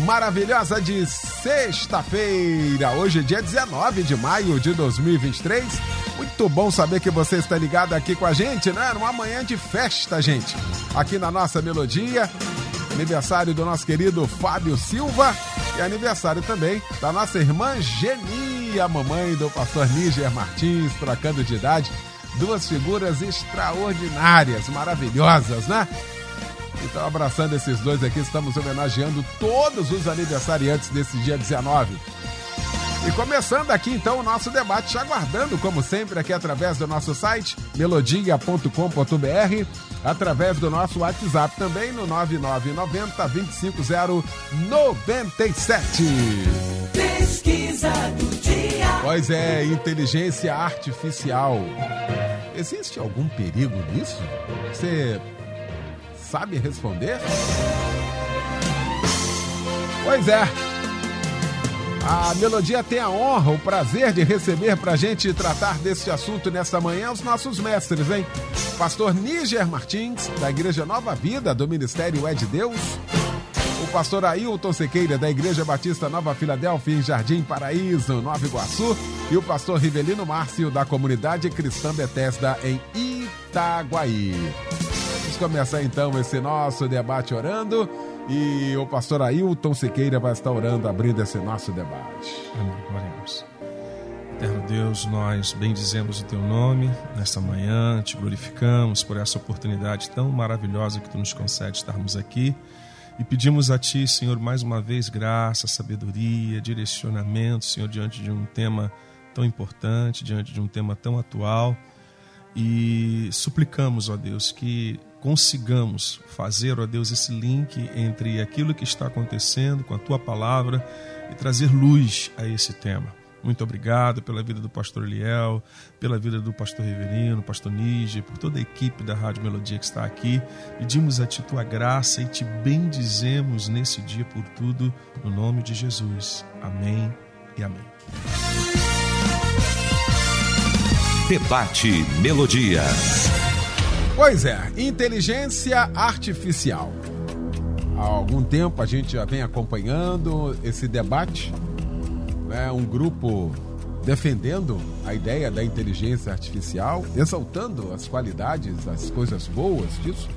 maravilhosa de sexta-feira. Hoje, dia 19 de maio de 2023. Muito bom saber que você está ligado aqui com a gente, né? Numa manhã de festa, gente. Aqui na nossa melodia. Aniversário do nosso querido Fábio Silva. E aniversário também da nossa irmã Geni, a mamãe do pastor Níger Martins, trocando de idade. Duas figuras extraordinárias, maravilhosas, né? Então, abraçando esses dois aqui, estamos homenageando todos os aniversariantes desse dia 19. E começando aqui então o nosso debate, te aguardando, como sempre, aqui através do nosso site, melodia.com.br, através do nosso WhatsApp também, no 9990 25097. Pesquisa do dia. Pois é, inteligência artificial. Existe algum perigo nisso? Você sabe responder? Pois é. A Melodia tem a honra, o prazer de receber para a gente tratar deste assunto nesta manhã os nossos mestres, hein? Pastor Níger Martins, da Igreja Nova Vida, do Ministério É de Deus. O pastor Ailton Sequeira, da Igreja Batista Nova Filadélfia, em Jardim Paraíso, Nova Iguaçu. E o pastor Rivelino Márcio, da Comunidade Cristã Betesda, em Itaguaí. Começar então esse nosso debate orando. E o pastor Ailton Sequeira vai estar orando, abrindo esse nosso debate. Amém. Oremos. Eterno Deus, nós bendizemos o teu nome nesta manhã, te glorificamos por essa oportunidade tão maravilhosa que tu nos concede estarmos aqui. E pedimos a Ti, Senhor, mais uma vez graça, sabedoria, direcionamento, Senhor, diante de um tema tão importante, diante de um tema tão atual. E suplicamos, ó Deus, que consigamos fazer, ó Deus, esse link entre aquilo que está acontecendo com a tua palavra e trazer luz a esse tema. Muito obrigado pela vida do pastor Eliel, pela vida do pastor Riverino, pastor Níger, por toda a equipe da Rádio Melodia que está aqui. Pedimos a ti tua graça e te bendizemos nesse dia por tudo, no nome de Jesus. Amém e amém. Debate Melodia. Pois é, inteligência artificial. Há algum tempo a gente já vem acompanhando esse debate, né? um grupo defendendo a ideia da inteligência artificial, exaltando as qualidades, as coisas boas disso,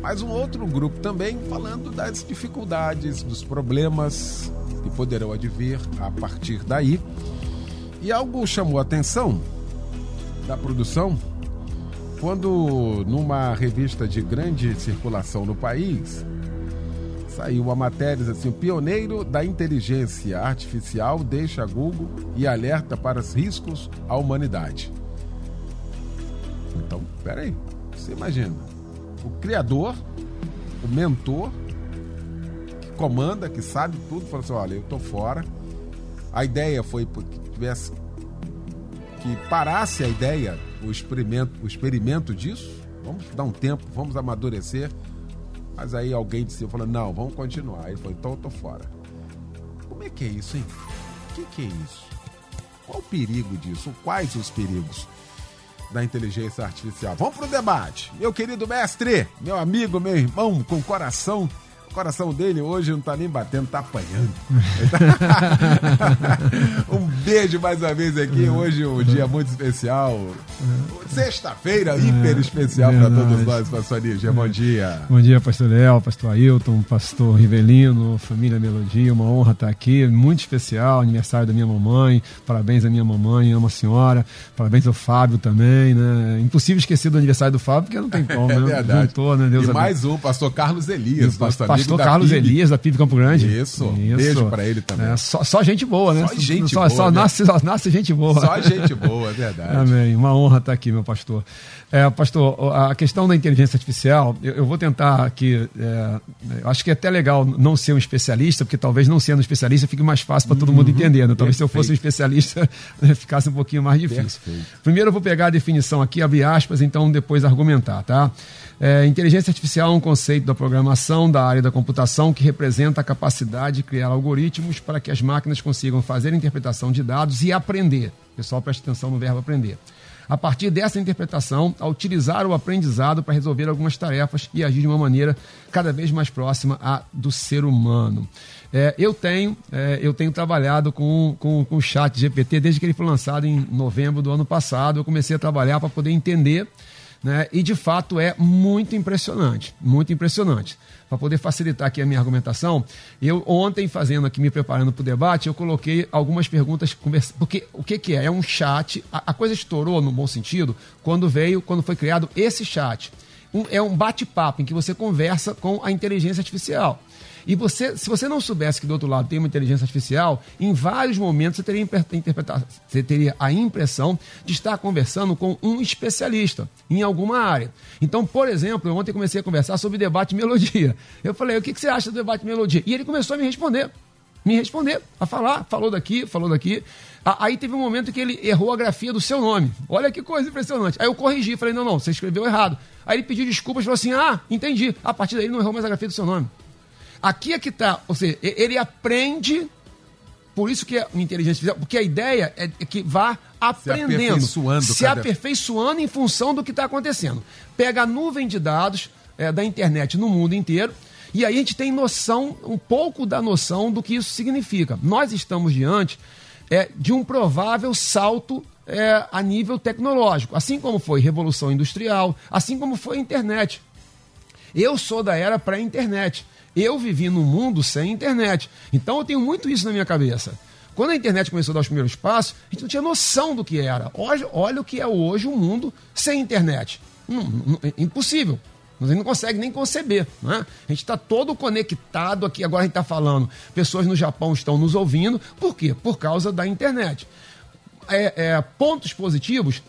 mas um outro grupo também falando das dificuldades, dos problemas que poderão advir a partir daí. E algo chamou a atenção da produção quando numa revista de grande circulação no país saiu uma matéria assim: o pioneiro da inteligência artificial deixa Google e alerta para os riscos à humanidade. Então, peraí, você imagina, o criador, o mentor, que comanda, que sabe tudo, falou assim: olha, eu tô fora. A ideia foi que tivesse que parasse a ideia, o experimento, o experimento disso. Vamos dar um tempo, vamos amadurecer. Mas aí alguém disse, falou, não, vamos continuar. Aí ele falou, então eu tô fora. Como é que é isso, hein? O que, que é isso? Qual o perigo disso? Quais os perigos da inteligência artificial? Vamos pro debate. Meu querido mestre, meu amigo, meu irmão, com coração o coração dele hoje não tá nem batendo, tá apanhando. um beijo mais uma vez aqui. Hoje um dia muito especial. Sexta-feira, hiper especial para todos nós, pastor Nígia. Bom dia. Bom dia, pastor Léo, pastor Ailton, pastor Rivelino, família Melodia. Uma honra estar aqui. Muito especial, aniversário da minha mamãe. Parabéns à minha mamãe, amo a senhora. Parabéns ao Fábio também, né? Impossível esquecer do aniversário do Fábio, porque não tem como, É né? verdade. Juntou, né? Deus e mais um, pastor Carlos Elias, nosso pastor pastor Carlos PIB. Elias, da PIB Campo Grande. Isso. Beijo pra ele também. É, só, só gente boa, né? Só gente só, boa, Só, né? nasce, só nasce gente boa. Só gente boa, é verdade. Amém. Uma honra estar aqui, meu pastor. É, pastor, a questão da inteligência artificial, eu, eu vou tentar aqui. é, acho que é até legal não ser um especialista, porque talvez não sendo um especialista fique mais fácil para todo mundo entender. Né? Talvez se eu fosse um especialista né, ficasse um pouquinho mais difícil. Perfeito. Primeiro eu vou pegar a definição aqui, abrir aspas, então depois argumentar, tá? É, inteligência artificial é um conceito da programação da área da computação que representa a capacidade de criar algoritmos para que as máquinas consigam fazer interpretação de dados e aprender. Pessoal, preste atenção no verbo aprender. A partir dessa interpretação, a utilizar o aprendizado para resolver algumas tarefas e agir de uma maneira cada vez mais próxima à do ser humano. É, eu, tenho, é, eu tenho trabalhado com, com, com o chat GPT desde que ele foi lançado em novembro do ano passado. Eu comecei a trabalhar para poder entender né? E de fato é muito impressionante, muito impressionante. Para poder facilitar aqui a minha argumentação, eu ontem fazendo aqui, me preparando para o debate, eu coloquei algumas perguntas, porque o que, que é? É um chat, a, a coisa estourou no bom sentido quando veio, quando foi criado esse chat. Um- é um bate-papo em que você conversa com a inteligência artificial. E você, se você não soubesse que do outro lado tem uma inteligência artificial, em vários momentos você teria, você teria a impressão de estar conversando com um especialista em alguma área. Então, por exemplo, eu ontem comecei a conversar sobre debate melodia. Eu falei, o que, você acha do debate melodia? E ele começou a me responder. Me responder, a falar, falou daqui, falou daqui. Aí teve um momento que ele errou a grafia do seu nome. Olha que coisa impressionante. Aí eu corrigi, falei, não, não, você escreveu errado. Aí ele pediu desculpas, falou assim, ah, entendi. A partir daí ele não errou mais a grafia do seu nome. Aqui é que está, ou seja, ele aprende, por isso que é uma inteligência artificial, porque a ideia é que vá aprendendo, aperfeiçoando se cada- aperfeiçoando em função do que está acontecendo. Pega a nuvem de dados é, da internet no mundo inteiro e aí a gente tem noção, um pouco da noção do que isso significa. Nós estamos diante é, de um provável salto é, a nível tecnológico, assim como foi Revolução Industrial, assim como foi a internet. Eu sou da era pré-internet. Eu vivi num mundo sem internet. Então eu tenho muito isso na minha cabeça. Quando a internet começou a dar os primeiros passos, a gente não tinha noção do que era. Hoje, olha o que é hoje o mundo sem internet. Não, não- é impossível. A gente não consegue nem conceber. Né? A gente está todo conectado aqui. Agora a gente está falando. Pessoas no Japão estão nos ouvindo. Por quê? Por causa da internet é, é, pontos positivos,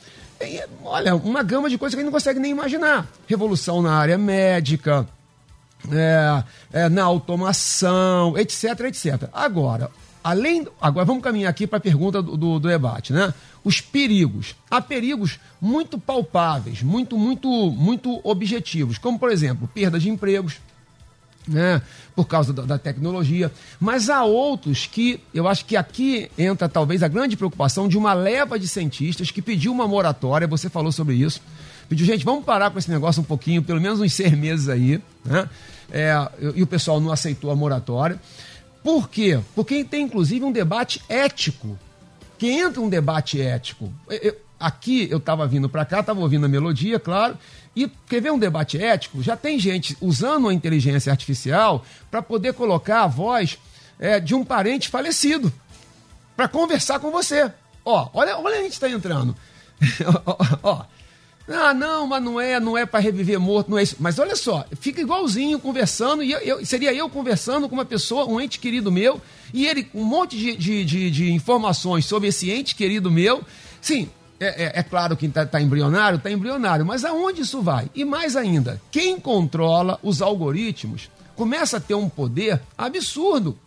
olha, uma gama de coisas que a gente não consegue nem imaginar. Revolução na área médica, é, é, na automação, etc, etc. Agora, além. Agora vamos caminhar aqui para a pergunta do, do, do debate, né? Os perigos. Há perigos muito palpáveis, muito, muito, muito objetivos, como, por exemplo, perda de empregos, né, por causa da, da tecnologia. Mas há outros que eu acho que aqui entra talvez a grande preocupação de uma leva de cientistas que pediu uma moratória, você falou sobre isso. Pediu, gente, vamos parar com esse negócio um pouquinho, pelo menos uns seis meses aí. Né? É, e o pessoal não aceitou a moratória. Por quê? Porque tem inclusive um debate ético. Que entra um debate ético. Eu- aqui eu estava vindo para cá, estava ouvindo a melodia, claro, e quer ver um debate ético? Já tem gente usando a inteligência artificial para poder colocar a voz é, de um parente falecido para conversar com você. Ó, olha, olha a gente está entrando. ó, ó, ah, não, mas não é, não é para reviver morto, não é isso. Mas olha só, fica igualzinho conversando, e eu, eu- seria eu conversando com uma pessoa, um ente querido meu, e ele com um monte de, de, de- de informações sobre esse ente querido meu. Sim, é, é- é claro que está embrionário, está embrionário, mas aonde isso vai? E mais ainda, quem controla os algoritmos começa a ter um poder absurdo.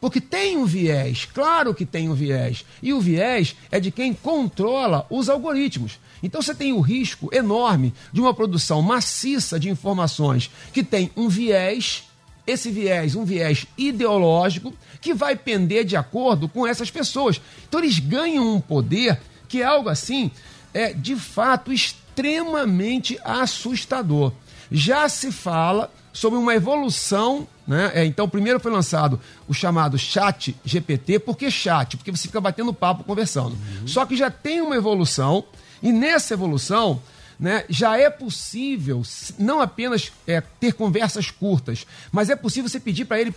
Porque tem um viés, claro que tem um viés. E o viés é de quem controla os algoritmos. Então você tem o risco enorme de uma produção maciça de informações que tem um viés, esse viés, um viés ideológico, que vai pender de acordo com essas pessoas. Então eles ganham um poder que é algo assim, é de fato extremamente assustador. Já se fala sobre uma evolução, né? É, então, primeiro foi lançado o chamado Chat GPT. Por que chat? Porque você fica batendo papo conversando. Só que já tem uma evolução, e nessa evolução, né, já é possível não apenas é, ter conversas curtas, mas é possível você pedir para ele,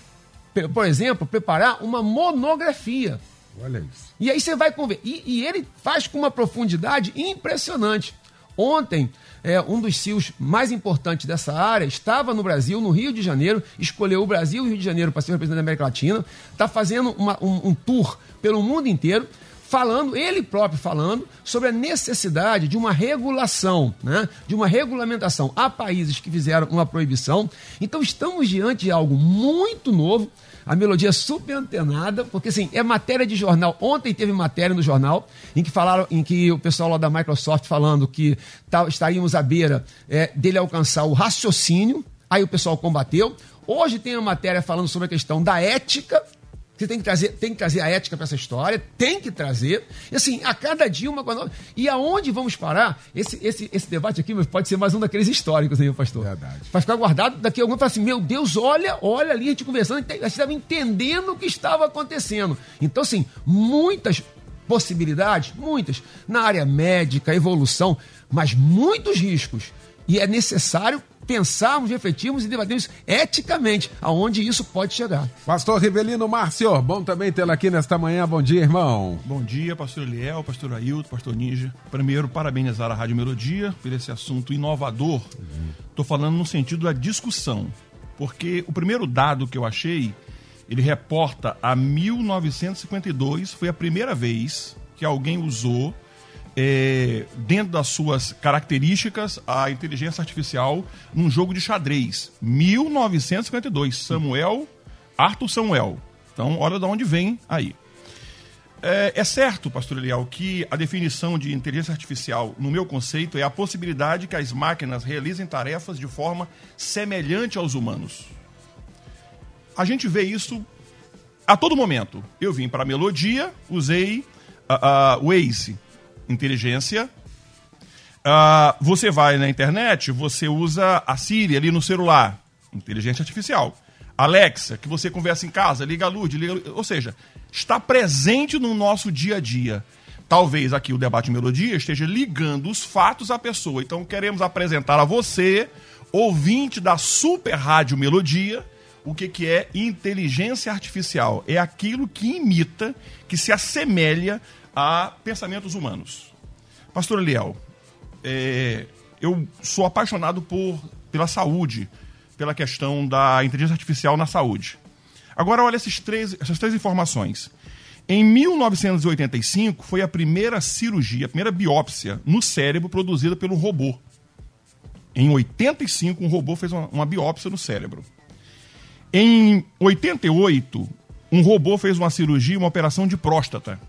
por exemplo, preparar uma monografia. Olha isso. E aí você vai conver. E, e ele faz com uma profundidade impressionante. Ontem, é, um dos CIOs mais importantes dessa área estava no Brasil, no Rio de Janeiro, escolheu o Brasil e o Rio de Janeiro para ser representante da América Latina, está fazendo uma, um, um tour pelo mundo inteiro falando, ele próprio falando, sobre a necessidade de uma regulação, né? de uma regulamentação. Há países que fizeram uma proibição. Então estamos diante de algo muito novo. A melodia super antenada, porque assim, é matéria de jornal. Ontem teve matéria no jornal em que falaram, em que o pessoal lá da Microsoft falando que tá, estaríamos à beira é, dele alcançar o raciocínio. Aí o pessoal combateu. Hoje tem a matéria falando sobre a questão da ética você tem que trazer, tem que trazer a ética para essa história, tem que trazer. E assim, a cada dia uma coisa nova. E aonde vamos parar? Esse, esse, esse debate aqui pode ser mais um daqueles históricos, hein, pastor? Verdade. Vai ficar guardado daqui a algum fala assim: meu Deus, olha, olha ali, a gente conversando, a gente estava entendendo o que estava acontecendo. Então, assim, muitas possibilidades, muitas, na área médica, evolução, mas muitos riscos. E é necessário pensarmos, refletirmos e debatermos eticamente aonde isso pode chegar. Pastor Rivelino Márcio, bom também tê-lo aqui nesta manhã. Bom dia, irmão. Bom dia, pastor Eliel, pastor Ailton, pastor Ninja. Primeiro, parabenizar a Rádio Melodia por esse assunto inovador. Estou falando no sentido da discussão, porque o primeiro dado que eu achei, ele reporta a 1952, foi a primeira vez que alguém usou é, dentro das suas características, a inteligência artificial num jogo de xadrez. 1952, Samuel, Arthur Samuel. Então, olha de onde vem aí. É, é, certo, pastor Eliel, que a definição de inteligência artificial, no meu conceito, é a possibilidade que as máquinas realizem tarefas de forma semelhante aos humanos. A gente vê isso a todo momento. Eu vim para a melodia, usei o Waze inteligência. Uh, você vai na internet, você usa a Siri ali no celular, inteligência artificial. Alexa, que você conversa em casa, liga a luz, liga, ou seja, está presente no nosso dia a dia. Talvez aqui o debate melodia esteja ligando os fatos à pessoa. Então queremos apresentar a você, ouvinte da Super Rádio Melodia, o que, que é inteligência artificial. É aquilo que imita, que se assemelha a pensamentos humanos. Pastor Eliel, é, eu sou apaixonado por, pela saúde, pela questão da inteligência artificial na saúde. Agora, olha esses três, essas três informações. Em 1985, foi a primeira cirurgia, a primeira biópsia no cérebro produzida pelo robô. Em 85, um robô fez uma, uma biópsia no cérebro. Em 88, um robô fez uma cirurgia, uma operação de próstata.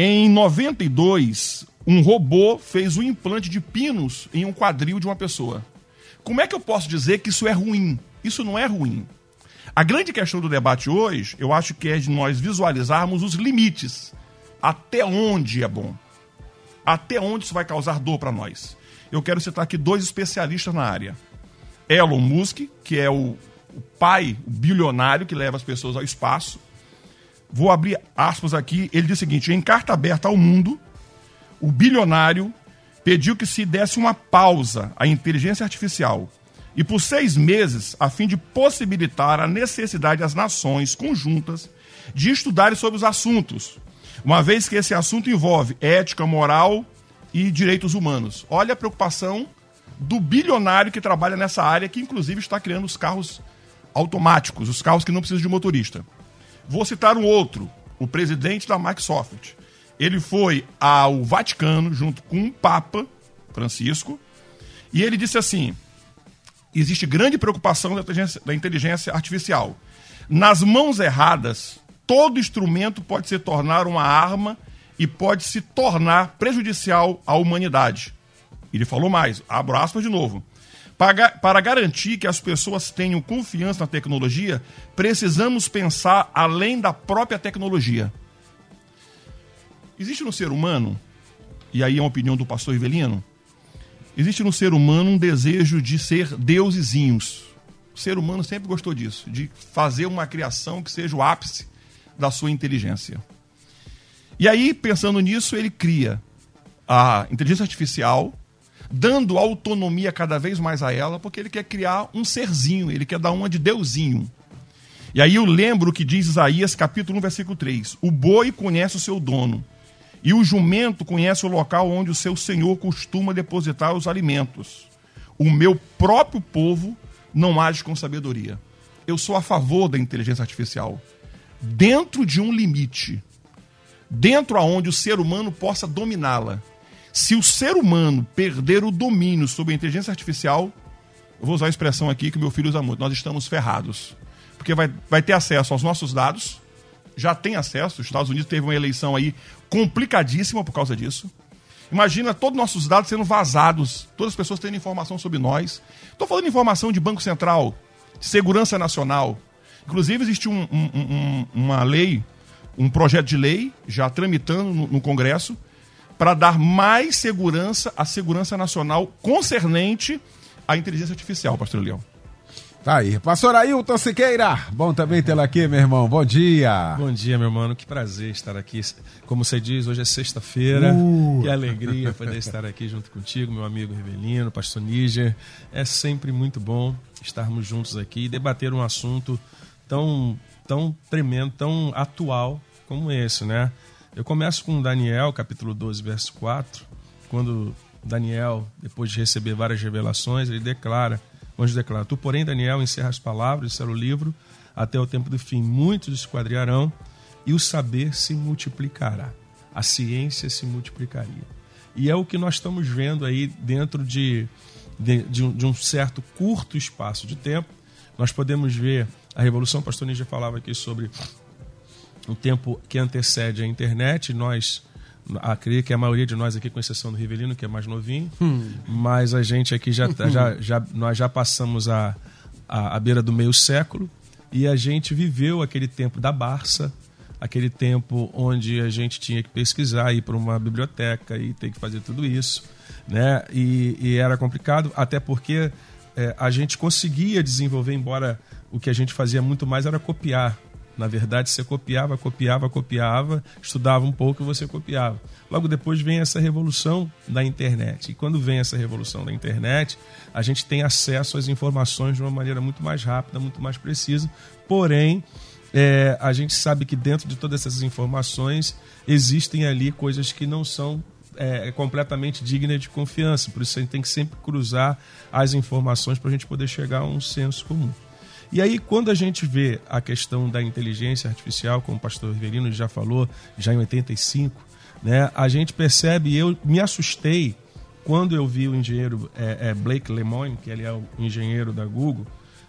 Em 92, um robô fez um implante de pinos em um quadril de uma pessoa. Como é que eu posso dizer que isso é ruim? Isso não é ruim. A grande questão do debate hoje, eu acho que é de nós visualizarmos os limites. Até onde é bom? Até onde isso vai causar dor para nós? Eu quero citar aqui dois especialistas na área. Elon Musk, que é o, o pai, o bilionário que leva as pessoas ao espaço, Vou abrir aspas aqui. Ele diz o seguinte: em carta aberta ao mundo, o bilionário pediu que se desse uma pausa à inteligência artificial e por seis meses, a fim de possibilitar a necessidade das nações conjuntas de estudarem sobre os assuntos, uma vez que esse assunto envolve ética, moral e direitos humanos. Olha a preocupação do bilionário que trabalha nessa área, que inclusive está criando os carros automáticos, os carros que não precisam de motorista. Vou citar um outro, o presidente da Microsoft. Ele foi ao Vaticano junto com o Papa Francisco e ele disse assim: existe grande preocupação da inteligência, da inteligência artificial. Nas mãos erradas, todo instrumento pode se tornar uma arma e pode se tornar prejudicial à humanidade. Ele falou mais, abro aspas de novo. Para, para garantir que as pessoas tenham confiança na tecnologia, precisamos pensar além da própria tecnologia. Existe no ser humano, e aí é uma opinião do pastor Rivelino, existe no ser humano um desejo de ser deusezinhos. O ser humano sempre gostou disso, de fazer uma criação que seja o ápice da sua inteligência. E aí, pensando nisso, ele cria a inteligência artificial dando autonomia cada vez mais a ela, porque ele quer criar um serzinho, ele quer dar uma de deusinho. E aí eu lembro o que diz Isaías capítulo 1, versículo 3. O boi conhece o seu dono, E o jumento conhece o local onde o seu senhor costuma depositar os alimentos. O meu próprio povo não age com sabedoria. Eu sou a favor da inteligência artificial. Dentro de um limite. Dentro aonde o ser humano possa dominá-la. Se o ser humano perder o domínio sobre a inteligência artificial, eu vou usar a expressão aqui que meu filho usa muito, nós estamos ferrados. Porque vai, vai ter acesso aos nossos dados, já tem acesso, os Estados Unidos teve uma eleição aí complicadíssima por causa disso. Imagina todos os nossos dados sendo vazados, todas as pessoas tendo informação sobre nós. Estou falando de informação de Banco Central, de segurança nacional. Inclusive, existe um, um, um, uma lei, um projeto de lei, já tramitando no, no Congresso, para dar mais segurança à segurança nacional concernente à inteligência artificial, pastor Leão. Tá aí. Pastor Ailton Siqueira, bom também tê-lo aqui, meu irmão. Bom dia. Bom dia, meu mano. Que prazer estar aqui. Como você diz, hoje é sexta-feira. Uh. Que alegria poder estar aqui junto contigo, meu amigo Rivelino, pastor Níger. É sempre muito bom estarmos juntos aqui e debater um assunto tão, tão tremendo, tão atual como esse, né? Eu começo com Daniel, capítulo 12, verso 4, quando Daniel, depois de receber várias revelações, ele declara, o anjo declara, Tu, porém, Daniel, encerra as palavras, encerra o livro, até o tempo do fim. Muitos esquadriarão e o saber se multiplicará. A ciência se multiplicaria. E é o que nós estamos vendo aí dentro de, de, de, um, de um, certo curto espaço de tempo. Nós podemos ver a revolução, pastor Níger falava aqui sobre um tempo que antecede a internet. Nós, acredito que a maioria de nós aqui, com exceção do Rivelino, que é mais novinho, hum. mas a gente aqui já, tá, já, já nós já passamos a, a, a beira do meio século e a gente viveu aquele tempo da Barça, aquele tempo onde a gente tinha que pesquisar, ir para uma biblioteca e ter que fazer tudo isso, né? E, e era complicado, até porque é, a gente conseguia desenvolver, embora o que a gente fazia muito mais era copiar na verdade, você copiava, copiava, copiava, estudava um pouco e você copiava. Logo depois vem essa revolução da internet. E quando vem essa revolução da internet, a gente tem acesso às informações de uma maneira muito mais rápida, muito mais precisa. Porém, é, a gente sabe que dentro de todas essas informações existem ali coisas que não são é, completamente dignas de confiança. Por isso a gente tem que sempre cruzar as informações para a gente poder chegar a um senso comum. E aí, quando a gente vê a questão da inteligência artificial, como o pastor Riverino já falou, já em 85, né, a gente percebe, eu me assustei quando eu vi o engenheiro é, é Blake Lemoine, que ele é o engenheiro da Google,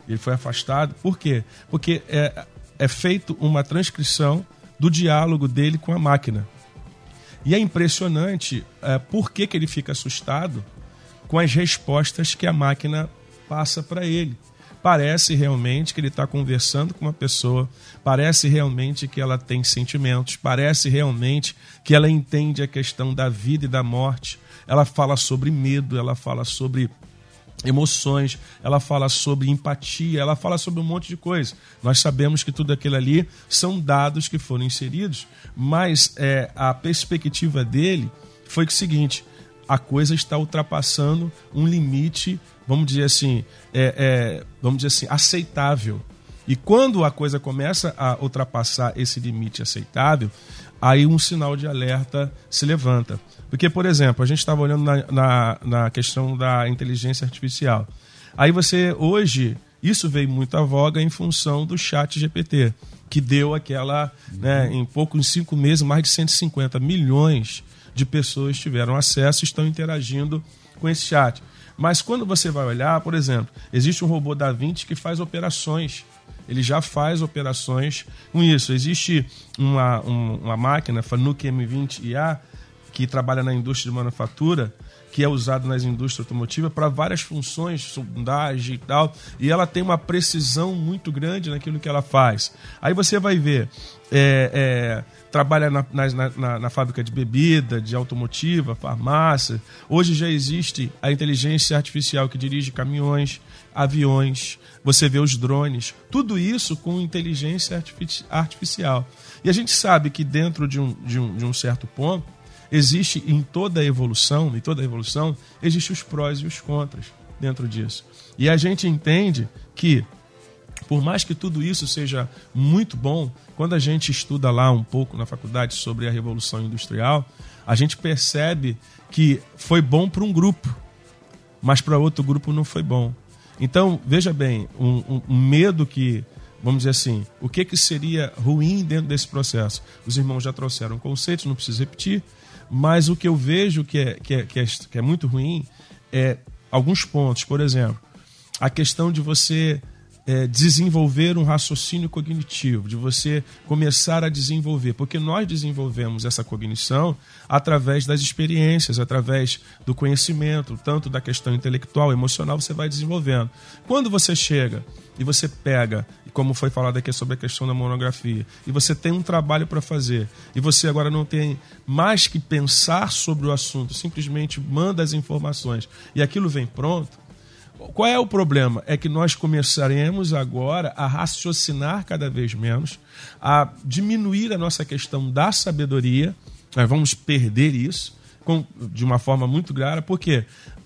ele foi afastado. Por quê? Porque é, é feito uma transcrição do diálogo dele com a máquina. E é impressionante é, por que, que ele fica assustado com as respostas que a máquina passa para ele parece realmente que ele está conversando com uma pessoa, parece realmente que ela tem sentimentos, parece realmente que ela entende a questão da vida e da morte. Ela fala sobre medo, ela fala sobre emoções, ela fala sobre empatia, ela fala sobre um monte de coisa. Nós sabemos que tudo aquilo ali são dados que foram inseridos, mas é, a perspectiva dele foi o seguinte: a coisa está ultrapassando um limite vamos dizer assim, é, é, vamos dizer assim, aceitável. E quando a coisa começa a ultrapassar esse limite aceitável, aí um sinal de alerta se levanta. Porque, por exemplo, a gente estava olhando na, na, na, questão da inteligência artificial. Aí você, hoje, isso veio muito à voga em função do chat GPT, que deu aquela, né, em pouco, em cinco meses, mais de 150 milhões de pessoas tiveram acesso e estão interagindo com esse chat. Mas quando você vai olhar, por exemplo, existe um robô da Vinci que faz operações. Ele já faz operações com isso. Existe uma, uma máquina, Fanuc M20IA, que trabalha na indústria de manufatura, que é usado nas indústrias automotivas para várias funções, sondagem e tal, e ela tem uma precisão muito grande naquilo que ela faz. Aí você vai ver é, é, trabalha na, na, na, na, fábrica de bebida, de automotiva, farmácia. Hoje já existe a inteligência artificial que dirige caminhões, aviões, você vê os drones, tudo isso com inteligência artificial. E a gente sabe que dentro de um, de um, de um certo ponto, existe em toda a evolução, em toda a evolução, existe os prós e os contras dentro disso. E a gente entende que por mais que tudo isso seja muito bom, quando a gente estuda lá um pouco na faculdade sobre a Revolução Industrial, a gente percebe que foi bom para um grupo, mas para outro grupo não foi bom. Então, veja bem, um, um, medo que, vamos dizer assim, o que, que seria ruim dentro desse processo? Os irmãos já trouxeram conceitos, não preciso repetir, mas o que eu vejo que é, que é, que é, que é muito ruim é alguns pontos. Por exemplo, a questão de você é, desenvolver um raciocínio cognitivo, de você começar a desenvolver, porque nós desenvolvemos essa cognição através das experiências, através do conhecimento, tanto da questão intelectual, emocional, você vai desenvolvendo. Quando você chega e você pega, como foi falado aqui sobre a questão da monografia, e você tem um trabalho para fazer, e você agora não tem mais que pensar sobre o assunto, simplesmente manda as informações e aquilo vem pronto qual é o problema? É que nós começaremos agora a raciocinar cada vez menos, a diminuir a nossa questão da sabedoria, nós vamos perder isso de uma forma muito clara, porque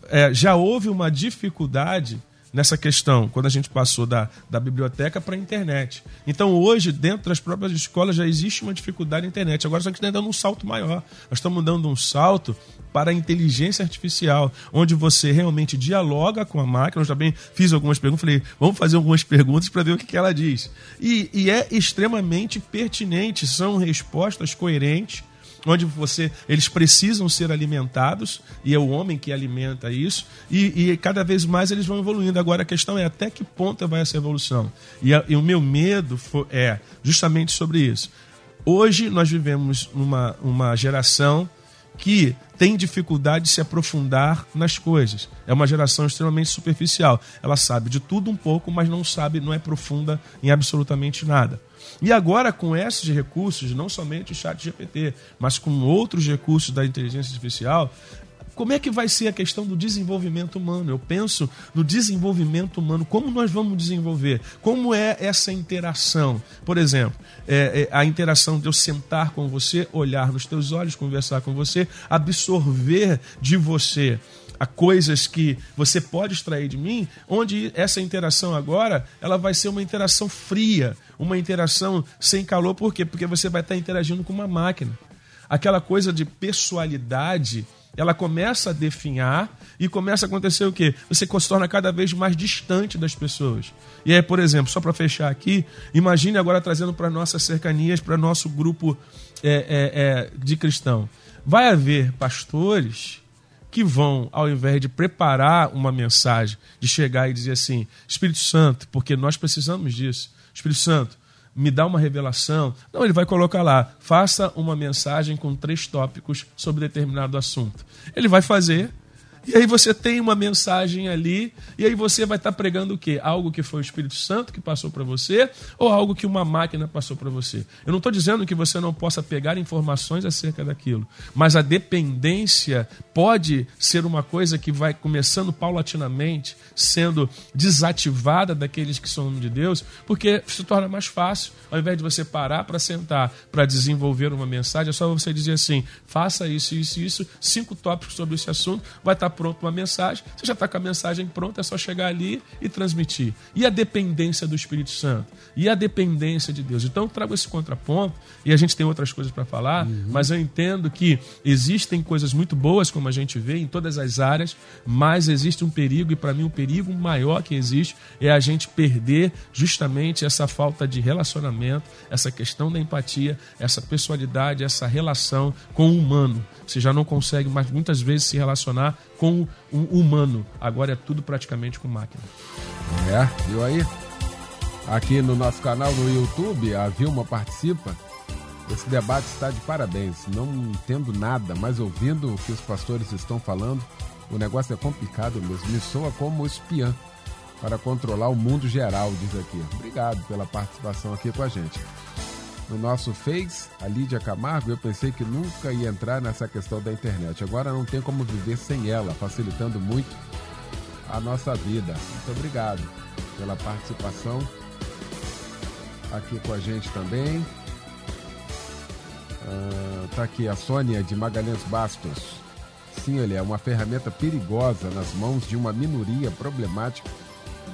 é, já houve uma dificuldade nessa questão, quando a gente passou da, da biblioteca para a internet. Então, hoje, dentro das próprias escolas, já existe uma dificuldade na internet. Agora, só que está dando um salto maior. Nós estamos dando um salto para a inteligência artificial, onde você realmente dialoga com a máquina. Eu também fiz algumas perguntas, falei, vamos fazer algumas perguntas para ver o que, que ela diz. E, e é extremamente pertinente, são respostas coerentes onde você eles precisam ser alimentados e é o homem que alimenta isso e, e, cada vez mais eles vão evoluindo agora a questão é até que ponto vai essa evolução e, a, e o meu medo for, é justamente sobre isso hoje nós vivemos uma, uma geração que tem dificuldade de se aprofundar nas coisas. É uma geração extremamente superficial. Ela sabe de tudo um pouco, mas não sabe, não é profunda em absolutamente nada. E agora, com esses recursos, não somente o chat GPT, mas com outros recursos da inteligência artificial, como é que vai ser a questão do desenvolvimento humano? Eu penso no desenvolvimento humano, como nós vamos desenvolver? Como é essa interação? Por exemplo, é, é, a interação de eu sentar com você, olhar nos teus olhos, conversar com você, absorver de você a coisas que você pode extrair de mim, onde essa interação agora ela vai ser uma interação fria, uma interação sem calor, por quê? Porque você vai estar interagindo com uma máquina. Aquela coisa de pessoalidade ela começa a definhar e começa a acontecer o quê? Você se torna cada vez mais distante das pessoas. E aí, por exemplo, só para fechar aqui, imagine agora trazendo para nossas cercanias, para nosso grupo é, é, é, de cristão. Vai haver pastores que vão, ao invés de preparar uma mensagem, de chegar e dizer assim: Espírito Santo, porque nós precisamos disso. Espírito Santo, me dá uma revelação. Não, ele vai colocar lá, faça uma mensagem com três tópicos sobre determinado assunto. Ele vai fazer, e aí você tem uma mensagem ali, e aí você vai estar pregando o quê? Algo que foi o Espírito Santo que passou para você, ou algo que uma máquina passou para você? Eu não estou dizendo que você não possa pegar informações acerca daquilo, mas a dependência pode ser uma coisa que vai começando paulatinamente, sendo desativada daqueles que são de Deus, porque se torna mais fácil, ao invés de você parar para sentar, para desenvolver uma mensagem, é só você dizer assim: faça isso, isso, isso, cinco tópicos sobre esse assunto, vai estar pronto uma mensagem, você já está com a mensagem pronta, é só chegar ali e transmitir. E a dependência do Espírito Santo? E a dependência de Deus? Então eu trago esse contraponto, e a gente tem outras coisas para falar, uhum. mas eu entendo que existem coisas muito boas, como a gente vê, em todas as áreas, mas existe um perigo, e para mim o um perigo maior que existe é a gente perder justamente essa falta de relacionamento, essa questão da empatia, essa pessoalidade, essa relação com o humano. Você já não consegue mais muitas vezes se relacionar com o humano. Agora é tudo praticamente com máquina. É, viu aí? Aqui no nosso canal no YouTube, a Vilma participa. Esse debate está de parabéns. Não entendo nada, mas ouvindo o que os pastores estão falando, o negócio é complicado mesmo. Me soa como espiã para controlar o mundo geral, diz aqui. Obrigado pela participação aqui com a gente no nosso Face, a Lídia Camargo, eu pensei que nunca ia entrar nessa questão da internet. Agora não tem como viver sem ela, facilitando muito a nossa vida. Muito obrigado pela participação aqui com a gente também. Uh, tá aqui a Sônia de Magalhães Bastos. Sim, ele é uma ferramenta perigosa nas mãos de uma minoria problemática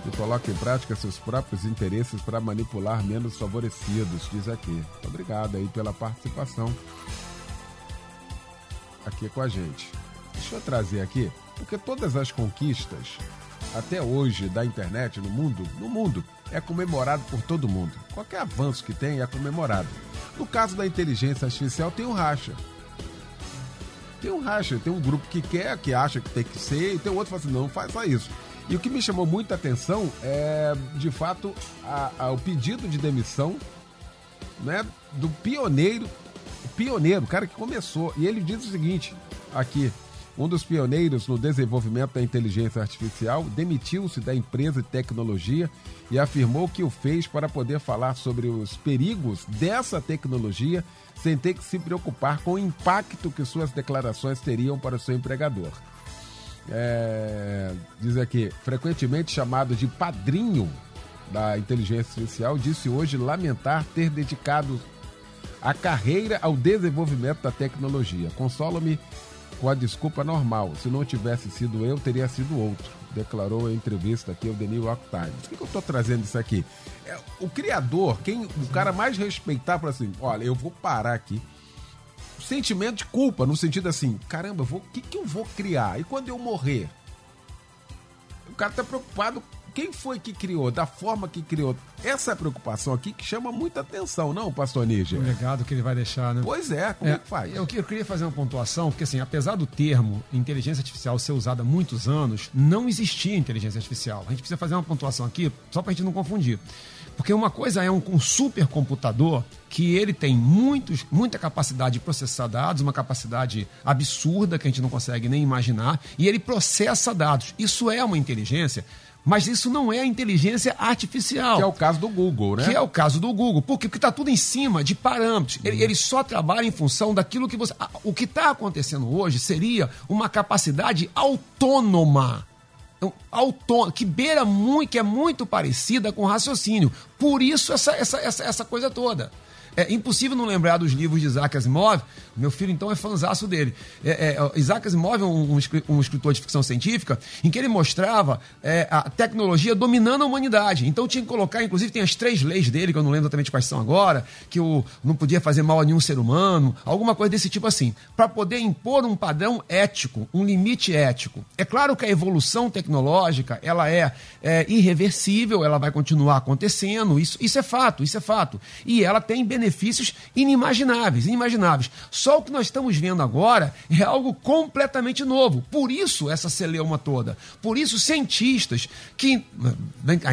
e coloca em prática seus próprios interesses para manipular menos favorecidos, diz aqui. Obrigado aí pela participação aqui com a gente. Deixa eu trazer aqui, porque todas as conquistas até hoje da internet no mundo, no mundo, é comemorado por todo mundo. Qualquer avanço que tem é comemorado. No caso da inteligência artificial tem um racha. Tem um racha, tem um grupo que quer, que acha que tem que ser, e tem outro que fala assim, não, faça isso. E o que me chamou muita atenção é, de fato, a, a, o pedido de demissão né, do pioneiro, pioneiro, o cara que começou. E ele diz o seguinte, aqui, um dos pioneiros no desenvolvimento da inteligência artificial, demitiu-se da empresa de tecnologia e afirmou que o fez para poder falar sobre os perigos dessa tecnologia sem ter que se preocupar com o impacto que suas declarações teriam para o seu empregador. É, diz aqui, frequentemente chamado de padrinho da inteligência artificial, disse hoje lamentar ter dedicado a carreira ao desenvolvimento da tecnologia. Consola-me com a desculpa normal. Se não tivesse sido eu, teria sido outro. Declarou em entrevista aqui ao The New York Times. Por que, que eu estou trazendo isso aqui? É, o criador, quem o cara mais respeitar, para assim: olha, eu vou parar aqui. Sentimento de culpa, no sentido assim: caramba, o que, que eu vou criar? E quando eu morrer? O cara está preocupado quem foi que criou, da forma que criou. Essa preocupação aqui que chama muita atenção, não, pastor Níger? O legado que ele vai deixar, né? Pois é, como é, é que faz? Eu, eu queria fazer uma pontuação, porque assim, apesar do termo inteligência artificial ser usado há muitos anos, não existia inteligência artificial. A gente precisa fazer uma pontuação aqui, só para a gente não confundir. Porque uma coisa é um, um supercomputador que ele tem muitos, muita capacidade de processar dados, uma capacidade absurda que a gente não consegue nem imaginar, e ele processa dados. Isso é uma inteligência mas isso não é a inteligência artificial. Que é o caso do Google, né? Que é o caso do Google. Por quê? Porque está tudo em cima de parâmetros. Ele, ele, só trabalha em função daquilo que você. O que está acontecendo hoje seria uma capacidade autônoma. Autônoma, que beira muito, que é muito parecida com raciocínio. Por isso, essa, essa, essa, essa coisa toda. É impossível não lembrar dos livros de Isaac Asimov. Meu filho, então, é fãzaço dele. É, é, Isaac Asimov é um, um, escritor de ficção científica em que ele mostrava é, a tecnologia dominando a humanidade. Então, tinha que colocar, inclusive, tem as três leis dele, que eu não lembro exatamente quais são agora, que o, não podia fazer mal a nenhum ser humano, alguma coisa desse tipo assim, para poder impor um padrão ético, um limite ético. É claro que a evolução tecnológica, ela é, é irreversível, ela vai continuar acontecendo, isso, isso é fato, isso é fato. E ela tem benefícios benefícios inimagináveis, inimagináveis. Só o que nós estamos vendo agora é algo completamente novo. Por isso essa celeuma toda. Por isso cientistas que,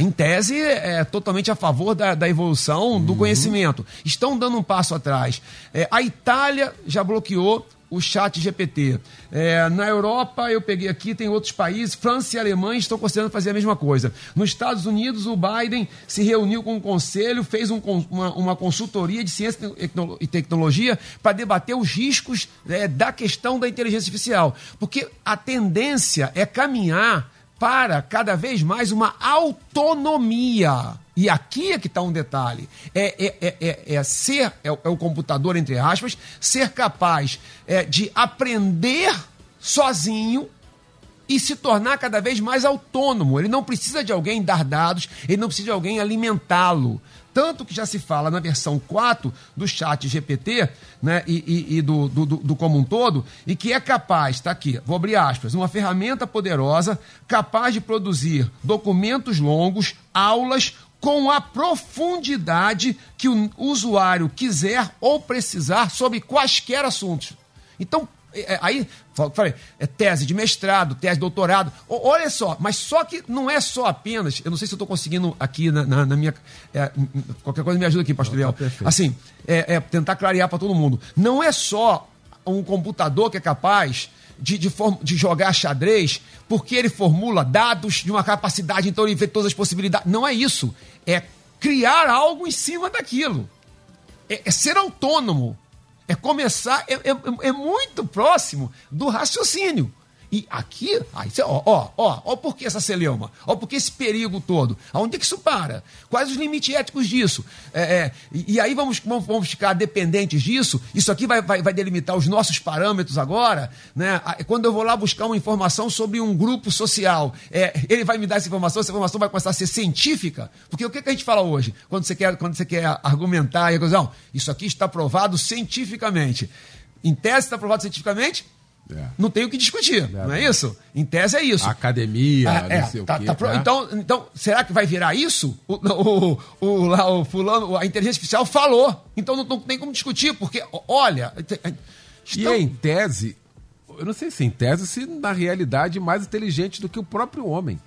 em tese, é totalmente a favor da, da evolução do uhum. conhecimento, estão dando um passo atrás. É, a Itália já bloqueou o chat GPT. É, na Europa, eu peguei aqui, tem outros países, França e Alemanha estão considerando fazer a mesma coisa. Nos Estados Unidos, o Biden se reuniu com o conselho, fez um, uma, uma, consultoria de ciência e tecnologia para debater os riscos é, da questão da inteligência artificial. Porque a tendência é caminhar para cada vez mais uma autonomia. E aqui é que está um detalhe: é, é, é, é, é ser, é, é, o computador, entre aspas, ser capaz é, de aprender sozinho e se tornar cada vez mais autônomo. Ele não precisa de alguém dar dados, ele não precisa de alguém alimentá-lo. Tanto que já se fala na versão 4 do chat GPT né, e, e, e do, do, do, como um todo, e que é capaz, está aqui, vou abrir aspas, uma ferramenta poderosa capaz de produzir documentos longos, aulas, com a profundidade que o usuário quiser ou precisar sobre quaisquer assuntos. Então, é, é, aí, falei, é tese de mestrado, tese de doutorado. Olha só, mas só que não é só apenas. Eu não sei se eu estou conseguindo aqui na, na, na minha. É, qualquer coisa me ajuda aqui, pastor Leão. Tá assim, é, é tentar clarear para todo mundo. Não é só um computador que é capaz de, de, de, jogar xadrez porque ele formula dados de uma capacidade, então ele vê todas as possibilidades. Não é isso. É criar algo em cima daquilo. É, é ser autônomo. É começar, é, é, é, muito próximo do raciocínio. E aqui, aí você, ó, ó, ó, ó por que essa celeuma? Ó por que esse perigo todo? Aonde é que isso para? Quais os limites éticos disso? É, é, e, e aí vamos, vamos, vamos ficar dependentes disso? Isso aqui vai, vai, vai delimitar os nossos parâmetros agora? Né? Ah, Quando eu vou lá buscar uma informação sobre um grupo social, é, ele vai me dar essa informação, essa informação vai começar a ser científica? Porque o que, que a gente fala hoje? Quando você quer, quando você quer argumentar, e não, isso aqui está provado cientificamente. Em tese está provado cientificamente? É. Não tem o que discutir, não é isso? Em tese é isso. Academia, Ah, é, não sei tá- o quê. tá pro- né? então, então, será que vai virar isso? O, o, o, lá, o fulano, a inteligência artificial falou. Então não, não tem como discutir, porque, olha. E estão- em tese, eu não sei se em tese, se na realidade mais inteligente do que o próprio homem.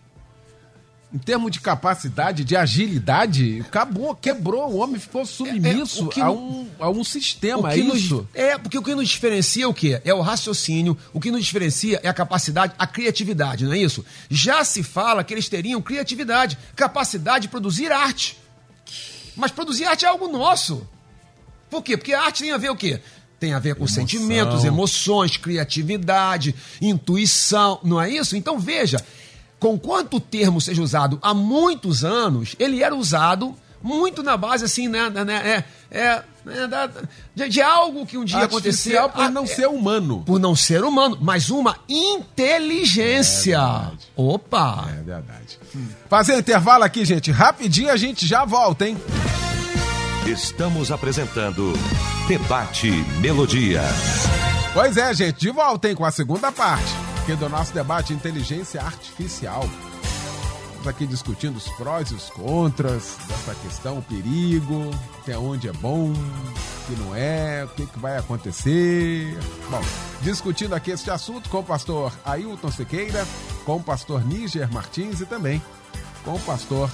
Em termos de capacidade, de agilidade, acabou, quebrou. O homem ficou submisso É, que a, um, a um sistema. É nos- isso. é, porque o que nos diferencia é o quê? É o raciocínio, o que nos diferencia é a capacidade, a criatividade, não é isso? Já se fala que eles teriam criatividade, capacidade de produzir arte. Mas produzir arte é algo nosso. Por quê? Porque a arte tem a ver o quê? Tem a ver com sentimentos, emoções, criatividade, intuição, não é isso? Então veja, com quanto o termo seja usado há muitos anos, ele era usado muito na base assim, né, né, né, é, é, né, de, de algo que um dia aconteceu Artificial por não ser humano. por não ser humano, mas uma inteligência. Opa! É verdade. Fazer um intervalo aqui, gente. Rapidinho a gente já volta, hein? Estamos apresentando Debate Melodia. Pois é, gente, de volta, hein, com a segunda parte aqui do nosso debate Inteligência Artificial. Estamos aqui discutindo os prós e os contras dessa questão, o perigo, até onde é bom, o que não é, o que, que vai acontecer. Bom, discutindo aqui este assunto com o pastor Ailton Sequeira, com o pastor Níger Martins e também com o pastor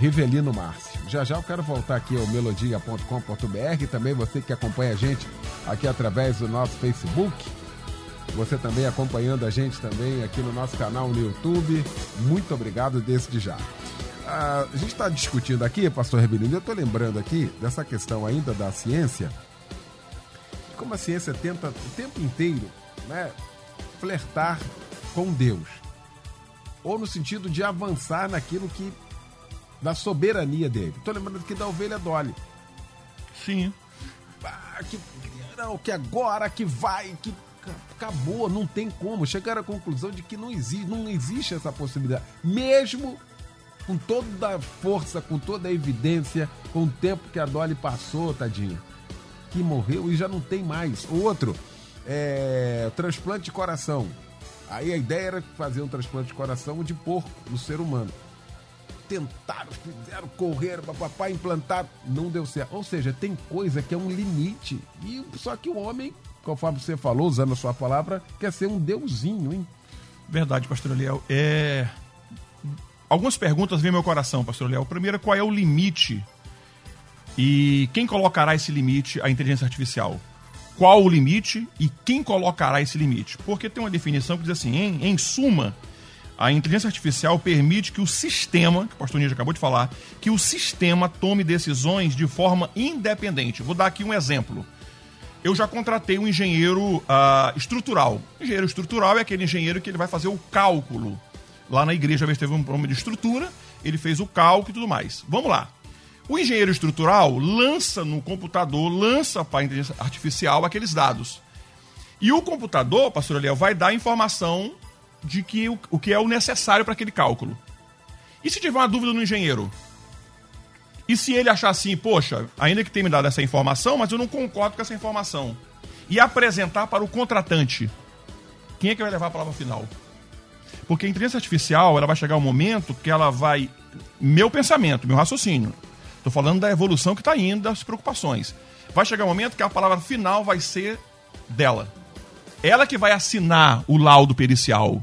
Rivelino Márcio. Já já eu quero voltar aqui ao melodia.com.br e também você que acompanha a gente aqui através do nosso Facebook. Você também acompanhando a gente também aqui no nosso canal no YouTube. Muito obrigado desde já. Ah, a gente está discutindo aqui, pastor Rivelino, eu estou lembrando aqui dessa questão ainda da ciência, como a ciência tenta o tempo inteiro né, flertar com Deus. Ou no sentido de avançar naquilo que da soberania dele. Estou lembrando aqui da ovelha Dolly. Sim. Ah, que, não, que agora que vai, que acabou, não tem como. Chegaram à conclusão de que não existe, não existe essa possibilidade. Mesmo com toda a força, com toda a evidência, com o tempo que a Dolly passou, tadinha, que morreu e já não tem mais. Outro, é, transplante de coração. Aí a ideia era fazer um transplante de coração de porco no ser humano. Tentaram, fizeram, correr, papapá, implantaram, não deu certo. Ou seja, tem coisa que é um limite. E só que o homem, conforme você falou, usando a sua palavra, quer ser um deusinho, hein? Verdade, pastor Eliel. É... Algumas perguntas vêm ao meu coração, pastor Eliel. Primeiro, qual é o limite? E quem colocará esse limite à inteligência artificial? Qual o limite e quem colocará esse limite? Porque tem uma definição que diz assim, em, em suma, a inteligência artificial permite que o sistema, que o pastor Níger acabou de falar, que o sistema tome decisões de forma independente. Vou dar aqui um exemplo eu já contratei um engenheiro ah, estrutural. Engenheiro estrutural é aquele engenheiro que ele vai fazer o cálculo. Lá na igreja, vezes teve um problema de estrutura, ele fez o cálculo e tudo mais. Vamos lá. O engenheiro estrutural lança no computador, lança para a inteligência artificial aqueles dados. E o computador, pastor Eliel, vai dar a informação de que o, o que é o necessário para aquele cálculo. E se tiver uma dúvida no engenheiro? E se ele achar assim, poxa, ainda que tenha me dado essa informação, mas eu não concordo com essa informação, e apresentar para o contratante, quem é que vai levar a palavra final? Porque a inteligência artificial, ela vai chegar um momento que ela vai. Meu pensamento, meu raciocínio. Estou falando da evolução que está indo, das preocupações. Vai chegar um momento que a palavra final vai ser dela. Ela que vai assinar o laudo pericial.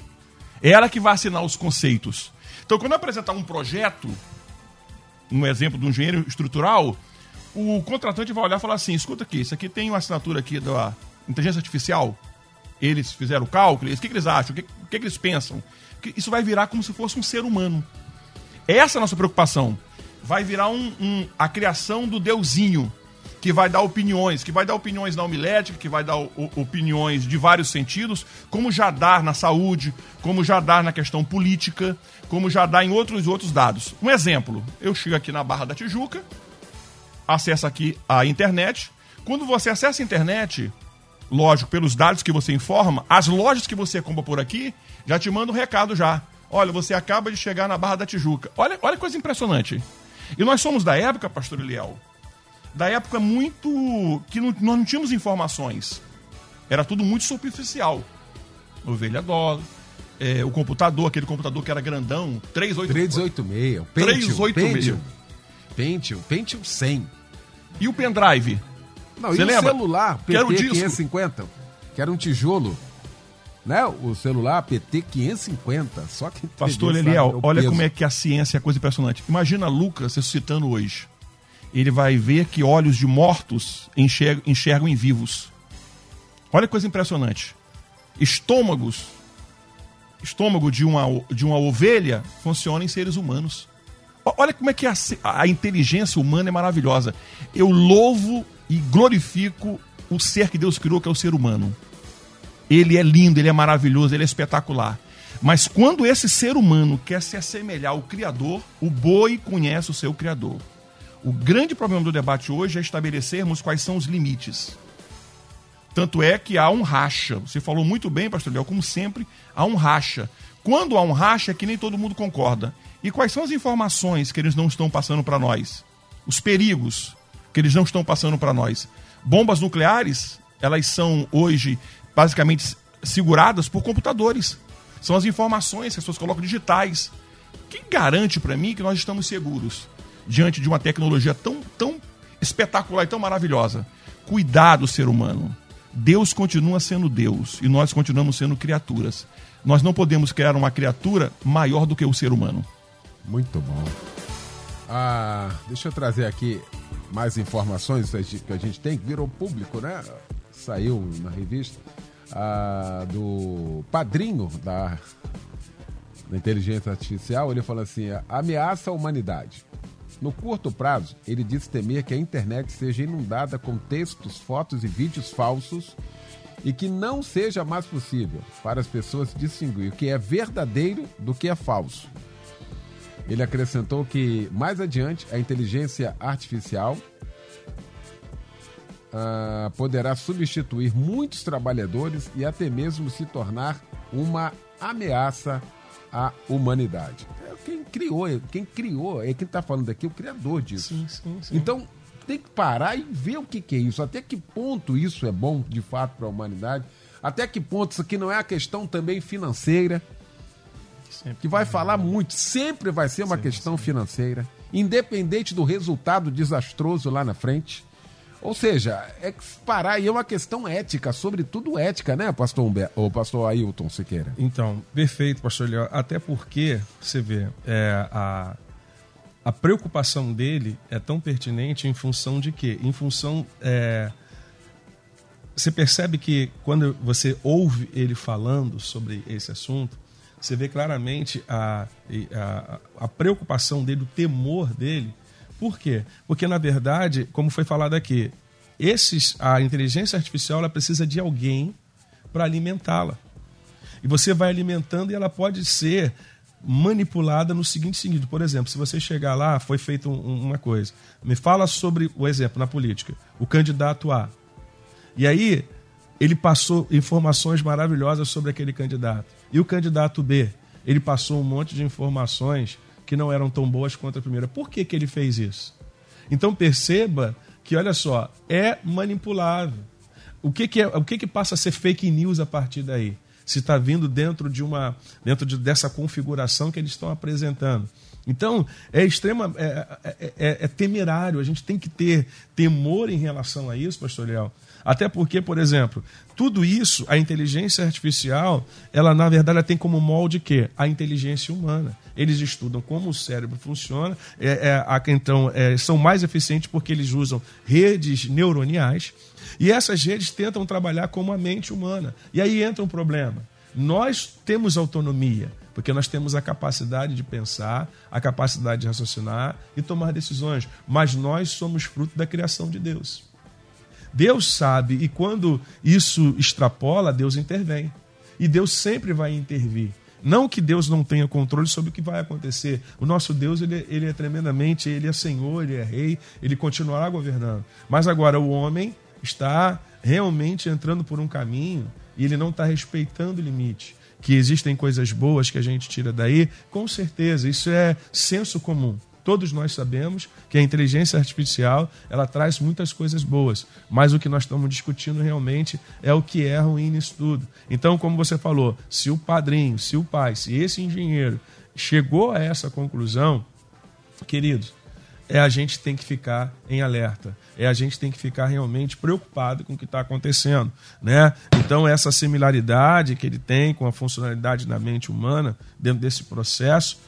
Ela que vai assinar os conceitos. Então, quando eu apresentar um projeto, um exemplo de um engenheiro estrutural, o contratante vai olhar e falar assim: escuta aqui, isso aqui tem uma assinatura aqui da inteligência artificial. Eles fizeram o cálculo, o que, que eles acham, o que, que, que eles pensam. Que Isso vai virar como se fosse um ser humano. Essa é a nossa preocupação. Vai virar um, um- a criação do deusinho. Que vai dar opiniões, que vai dar opiniões na homilética, que vai dar opiniões de vários sentidos, como já dá na saúde, como já dá na questão política, como já dá em outros outros dados. Um exemplo, eu chego aqui na Barra da Tijuca, acesso aqui a internet. Quando você acessa a internet, lógico, pelos dados que você informa, as lojas que você compra por aqui já te mandam um recado já. Olha, você acaba de chegar na Barra da Tijuca. Olha, olha que coisa impressionante. E nós somos da época, pastor Eliel, da época muito. que não- nós não tínhamos informações. Era tudo muito superficial. Ovelha dólar, é, o computador, aquele computador que era grandão, 38 386. o Pentium, 386. Pentium. Pentium, Pentium 100. E o pendrive? Não, Você e lembra? o celular Que era o PT disco. 550, que era um tijolo. Né? O celular PT 550. Só que Pastor Eliel, olha como é que a ciência é coisa impressionante. Imagina Lucas ressuscitando hoje. Ele vai ver que olhos de mortos enxergam, enxergam em vivos. Olha que coisa impressionante. Estômagos, estômago de uma, de uma ovelha funciona em seres humanos. Olha como é que a, a inteligência humana é maravilhosa. Eu louvo e glorifico o ser que Deus criou, que é o ser humano. Ele é lindo, ele é maravilhoso, ele é espetacular. Mas quando esse ser humano quer se assemelhar ao Criador, o boi conhece o seu Criador. O grande problema do debate hoje é estabelecermos quais são os limites. Tanto é que há um racha. Você falou muito bem, pastor Léo, como sempre, há um racha. Quando há um racha é que nem todo mundo concorda. E quais são as informações que eles não estão passando para nós? Os perigos que eles não estão passando para nós. Bombas nucleares, elas são hoje basicamente seguradas por computadores. São as informações que as pessoas colocam digitais. Quem garante para mim que nós estamos seguros diante de uma tecnologia tão, tão espetacular e tão maravilhosa? Cuidado, ser humano. Deus continua sendo Deus e nós continuamos sendo criaturas. Nós não podemos criar uma criatura maior do que o ser humano. Muito bom. Ah, deixa eu trazer aqui mais informações que a gente- tem, que virou público, né? Saiu na revista ah, do padrinho da, da inteligência artificial. Ele falou assim: ameaça a humanidade. No curto prazo, ele disse temer que a internet seja inundada com textos, fotos e vídeos falsos e que não seja mais possível para as pessoas distinguir o que é verdadeiro do que é falso. Ele acrescentou que mais adiante a inteligência artificial ah, poderá substituir muitos trabalhadores e até mesmo se tornar uma ameaça à humanidade. É Quem criou, quem criou, é quem está falando aqui, o criador disso. Sim, sim, sim. Então tem que parar e ver o que, que é isso, até que ponto isso é bom de fato para a humanidade, até que ponto isso aqui não é a questão também financeira que vai falar muito, sempre vai ser uma questão financeira, independente do resultado desastroso lá na frente. Ou seja, é parar e é uma questão ética, sobretudo ética, né, pastor Humber, ou pastor Ailton Siqueira? Então, perfeito, pastor Léo. Até porque, você vê, é, a, a preocupação dele é tão pertinente em função de quê? Em função. é, você percebe que quando você ouve ele falando sobre esse assunto, você vê claramente a, a, a preocupação dele, o temor dele. Por quê? Porque, na verdade, como foi falado aqui, esses, a inteligência artificial ela precisa de alguém para alimentá-la. E você vai alimentando e ela pode ser manipulada no seguinte sentido. Por exemplo, se você chegar lá, foi feita um- uma coisa. Me fala sobre o exemplo na política. O candidato A. E aí, ele passou informações maravilhosas sobre aquele candidato. E o candidato B, ele passou um monte de informações que não eram tão boas quanto a primeira. Por que, que ele fez isso? Então perceba que, olha só, é manipulável. O que, que, é, o que, que passa a ser fake news a partir daí? Se está vindo dentro de uma dentro de, dessa configuração que eles estão apresentando. Então, é extrema, é, é- é- é temerário. A gente tem que ter temor em relação a isso, pastor Leal. Até porque, por exemplo, tudo isso, a inteligência artificial, ela na verdade ela tem como molde que a inteligência humana. Eles estudam como o cérebro funciona, é, é, então é, são mais eficientes porque eles usam redes neuroniais e essas redes tentam trabalhar como a mente humana. E aí entra um problema. Nós temos autonomia, porque nós temos a capacidade de pensar, a capacidade de raciocinar e tomar decisões, mas nós somos fruto da criação de Deus. Deus sabe, e quando isso extrapola, Deus intervém. E Deus sempre vai intervir. Não que Deus não tenha controle sobre o que vai acontecer. O nosso Deus, ele, ele é tremendamente, ele é Senhor, ele é Rei, ele continuará governando. Mas agora o homem está realmente entrando por um caminho e ele não está respeitando o limite. Que existem coisas boas que a gente tira daí, com certeza, isso é senso comum. Todos nós sabemos que a inteligência artificial ela traz muitas coisas boas, mas o que nós estamos discutindo realmente é o que é ruim nisso tudo. Então, como você falou, se o padrinho, se o pai, se esse engenheiro chegou a essa conclusão, queridos, é a gente tem que ficar em alerta, é a gente tem que ficar realmente preocupado com o que está acontecendo, né? Então essa similaridade que ele tem com a funcionalidade da mente humana dentro desse processo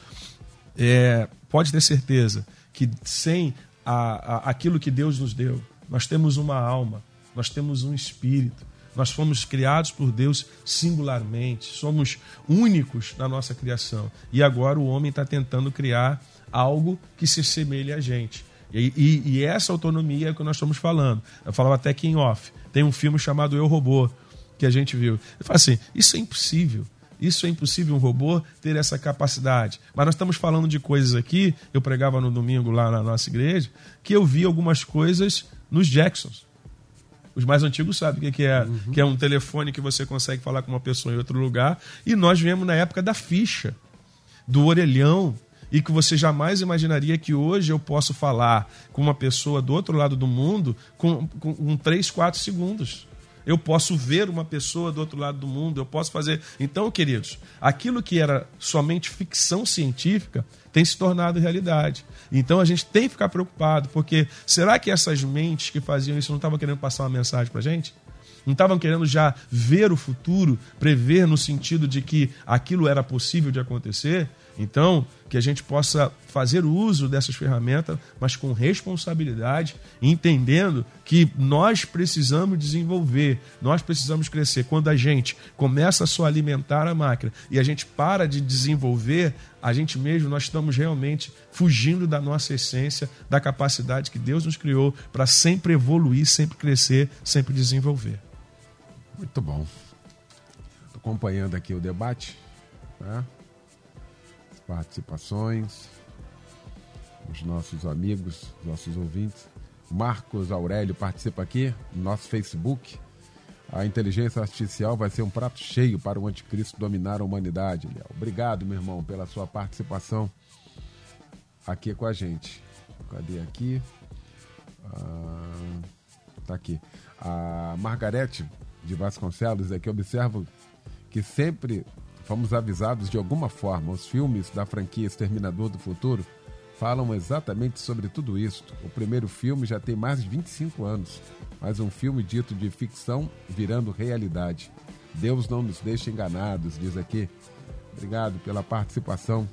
é, pode ter certeza que sem a, a, aquilo que Deus nos deu, nós temos uma alma, nós temos um espírito, nós fomos criados por Deus singularmente, somos únicos na nossa criação. E agora o homem está tentando criar algo que se assemelhe a gente. E, e, e, essa autonomia é o que nós estamos falando. Eu falava até que em off. Tem um filme chamado Eu Robô, que a gente viu. Eu falo assim: isso é impossível. Isso é impossível um robô ter essa capacidade. Mas nós estamos falando de coisas aqui, eu pregava no domingo lá na nossa igreja, que eu vi algumas coisas nos Jacksons. Os mais antigos sabem o que é, uhum. que é um telefone que você consegue falar com uma pessoa em outro lugar. E nós viemos na época da ficha, do orelhão, e que você jamais imaginaria que hoje eu posso falar com uma pessoa do outro lado do mundo com, com, com 3, 4 segundos eu posso ver uma pessoa do outro lado do mundo, eu posso fazer. Então, queridos, aquilo que era somente ficção científica tem se tornado realidade. Então a gente tem que ficar preocupado, porque será que essas mentes que faziam isso não estavam querendo passar uma mensagem para a gente? Não estavam querendo já ver o futuro, prever no sentido de que aquilo era possível de acontecer? Então, que a gente possa fazer uso dessas ferramentas, mas com responsabilidade, entendendo que nós precisamos desenvolver, nós precisamos crescer. Quando a gente começa a só alimentar a máquina e a gente para de desenvolver, a gente mesmo, nós estamos realmente fugindo da nossa essência, da capacidade que Deus nos criou para sempre evoluir, sempre crescer, sempre desenvolver. Muito bom. Estou acompanhando aqui o debate. Né? Participações, os nossos amigos, nossos ouvintes. Marcos Aurélio participa aqui no nosso Facebook. A inteligência artificial vai ser um prato cheio para o anticristo dominar a humanidade. Léo. Obrigado, meu irmão, pela sua participação aqui com a gente. Cadê aqui? Ah, tá aqui. A Margarete de Vasconcelos aqui observa que sempre fomos avisados de alguma forma. Os filmes da franquia Exterminador do Futuro falam exatamente sobre tudo isso. O primeiro filme já tem mais de 25 anos, mas um filme dito de ficção virando realidade. Deus não nos deixa enganados, diz aqui. Obrigado pela participação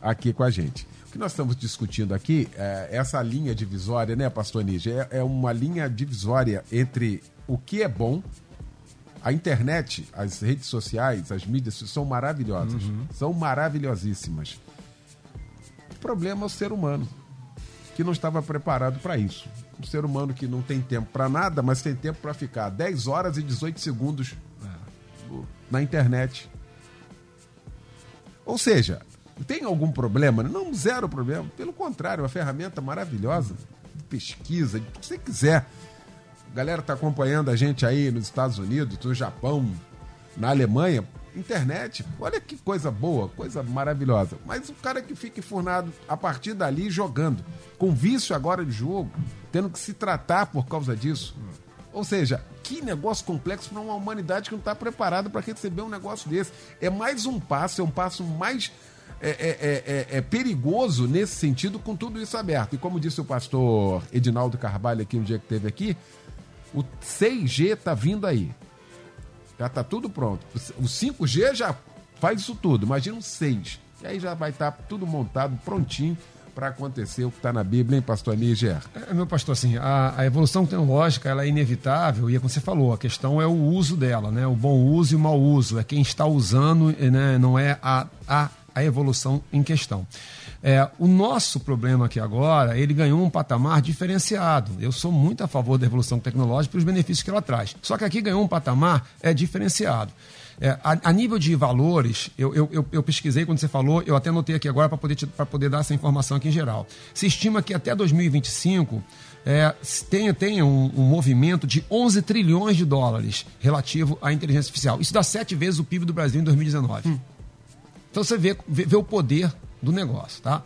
aqui com a gente. O que nós estamos discutindo aqui é essa linha divisória, né, Pastor Níger? É, é uma linha divisória entre o que é bom a internet, as redes sociais, as mídias são maravilhosas. Uhum. São maravilhosíssimas. O problema é o ser humano, que não estava preparado para isso. Um ser humano que não tem tempo para nada, mas tem tempo para ficar 10 horas e 18 segundos na internet. Ou seja, tem algum problema? Não, zero problema. Pelo contrário, uma ferramenta maravilhosa de pesquisa, de o que você quiser galera tá acompanhando a gente aí nos Estados Unidos, no Japão, na Alemanha, internet, olha que coisa boa, coisa maravilhosa. Mas o cara que fica enfurnado a partir dali jogando, com vício agora de jogo, tendo que se tratar por causa disso. Ou seja, que negócio complexo para uma humanidade que não está preparada para receber um negócio desse. É mais um passo, é um passo mais é, é, é, é, perigoso nesse sentido com tudo isso aberto. E como disse o pastor Edinaldo Carvalho aqui no dia que teve aqui, o 6G está vindo aí. Já está tudo pronto. O 5G já faz isso tudo. Imagina um 6. E aí já vai estar tá tudo montado, prontinho para acontecer o que está na Bíblia, hein, pastor Níger? É, meu pastor, assim, a, a, evolução tecnológica ela é inevitável e é como você falou, a questão é o uso dela, né? O bom uso e o mau uso. É quem está usando, né? não é a, a, a evolução em questão. É, o nosso problema aqui agora, ele ganhou um patamar diferenciado. Eu sou muito a favor da evolução tecnológica e os benefícios que ela traz. Só que aqui ganhou um patamar é, diferenciado. É, a, a, nível de valores, eu, eu, eu, pesquisei quando você falou, eu até anotei aqui agora para poder, poder dar essa informação aqui em geral. Se estima que até 2025 é, tem, tem um, um, movimento de 11 trilhões de dólares relativo à inteligência artificial. Isso dá sete vezes o PIB do Brasil em 2019. Hum. Então você vê, vê, vê, o poder do negócio, tá?